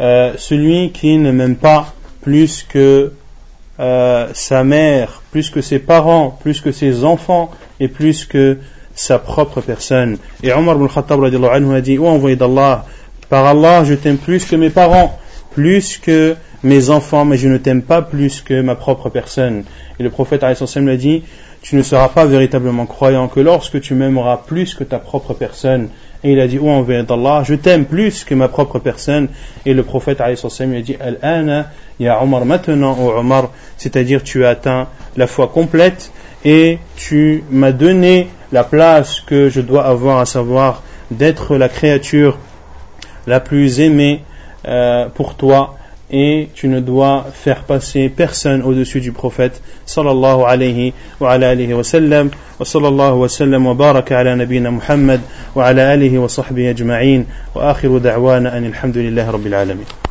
euh, celui qui ne m'aime pas plus que euh, sa mère, plus que ses parents, plus que ses enfants et plus que sa propre personne. Et Omar ibn al-Khattab anhu a dit Oh envoyé d'Allah, par Allah je t'aime plus que mes parents, plus que mes enfants, mais je ne t'aime pas plus que ma propre personne. Et le prophète l'a dit, tu ne seras pas véritablement croyant que lorsque tu m'aimeras plus que ta propre personne. Et il a dit, oh envers d'Allah, je t'aime plus que ma propre personne. Et le prophète lui a dit, Al-ana, ya Omar, maintenant, oh Omar, c'est-à-dire tu as atteint la foi complète et tu m'as donné la place que je dois avoir, à savoir d'être la créature la plus aimée euh, pour toi et tu ne dois faire passer personne au-dessus du prophète sallallahu alayhi wa ala alihi wa sallam wa sallallahu wa sallam wa baraka ala nabina Muhammad wa ala alihi wa sahbihi ajma'in wa akhiru da'wana anil hamdulillahi rabbil alamin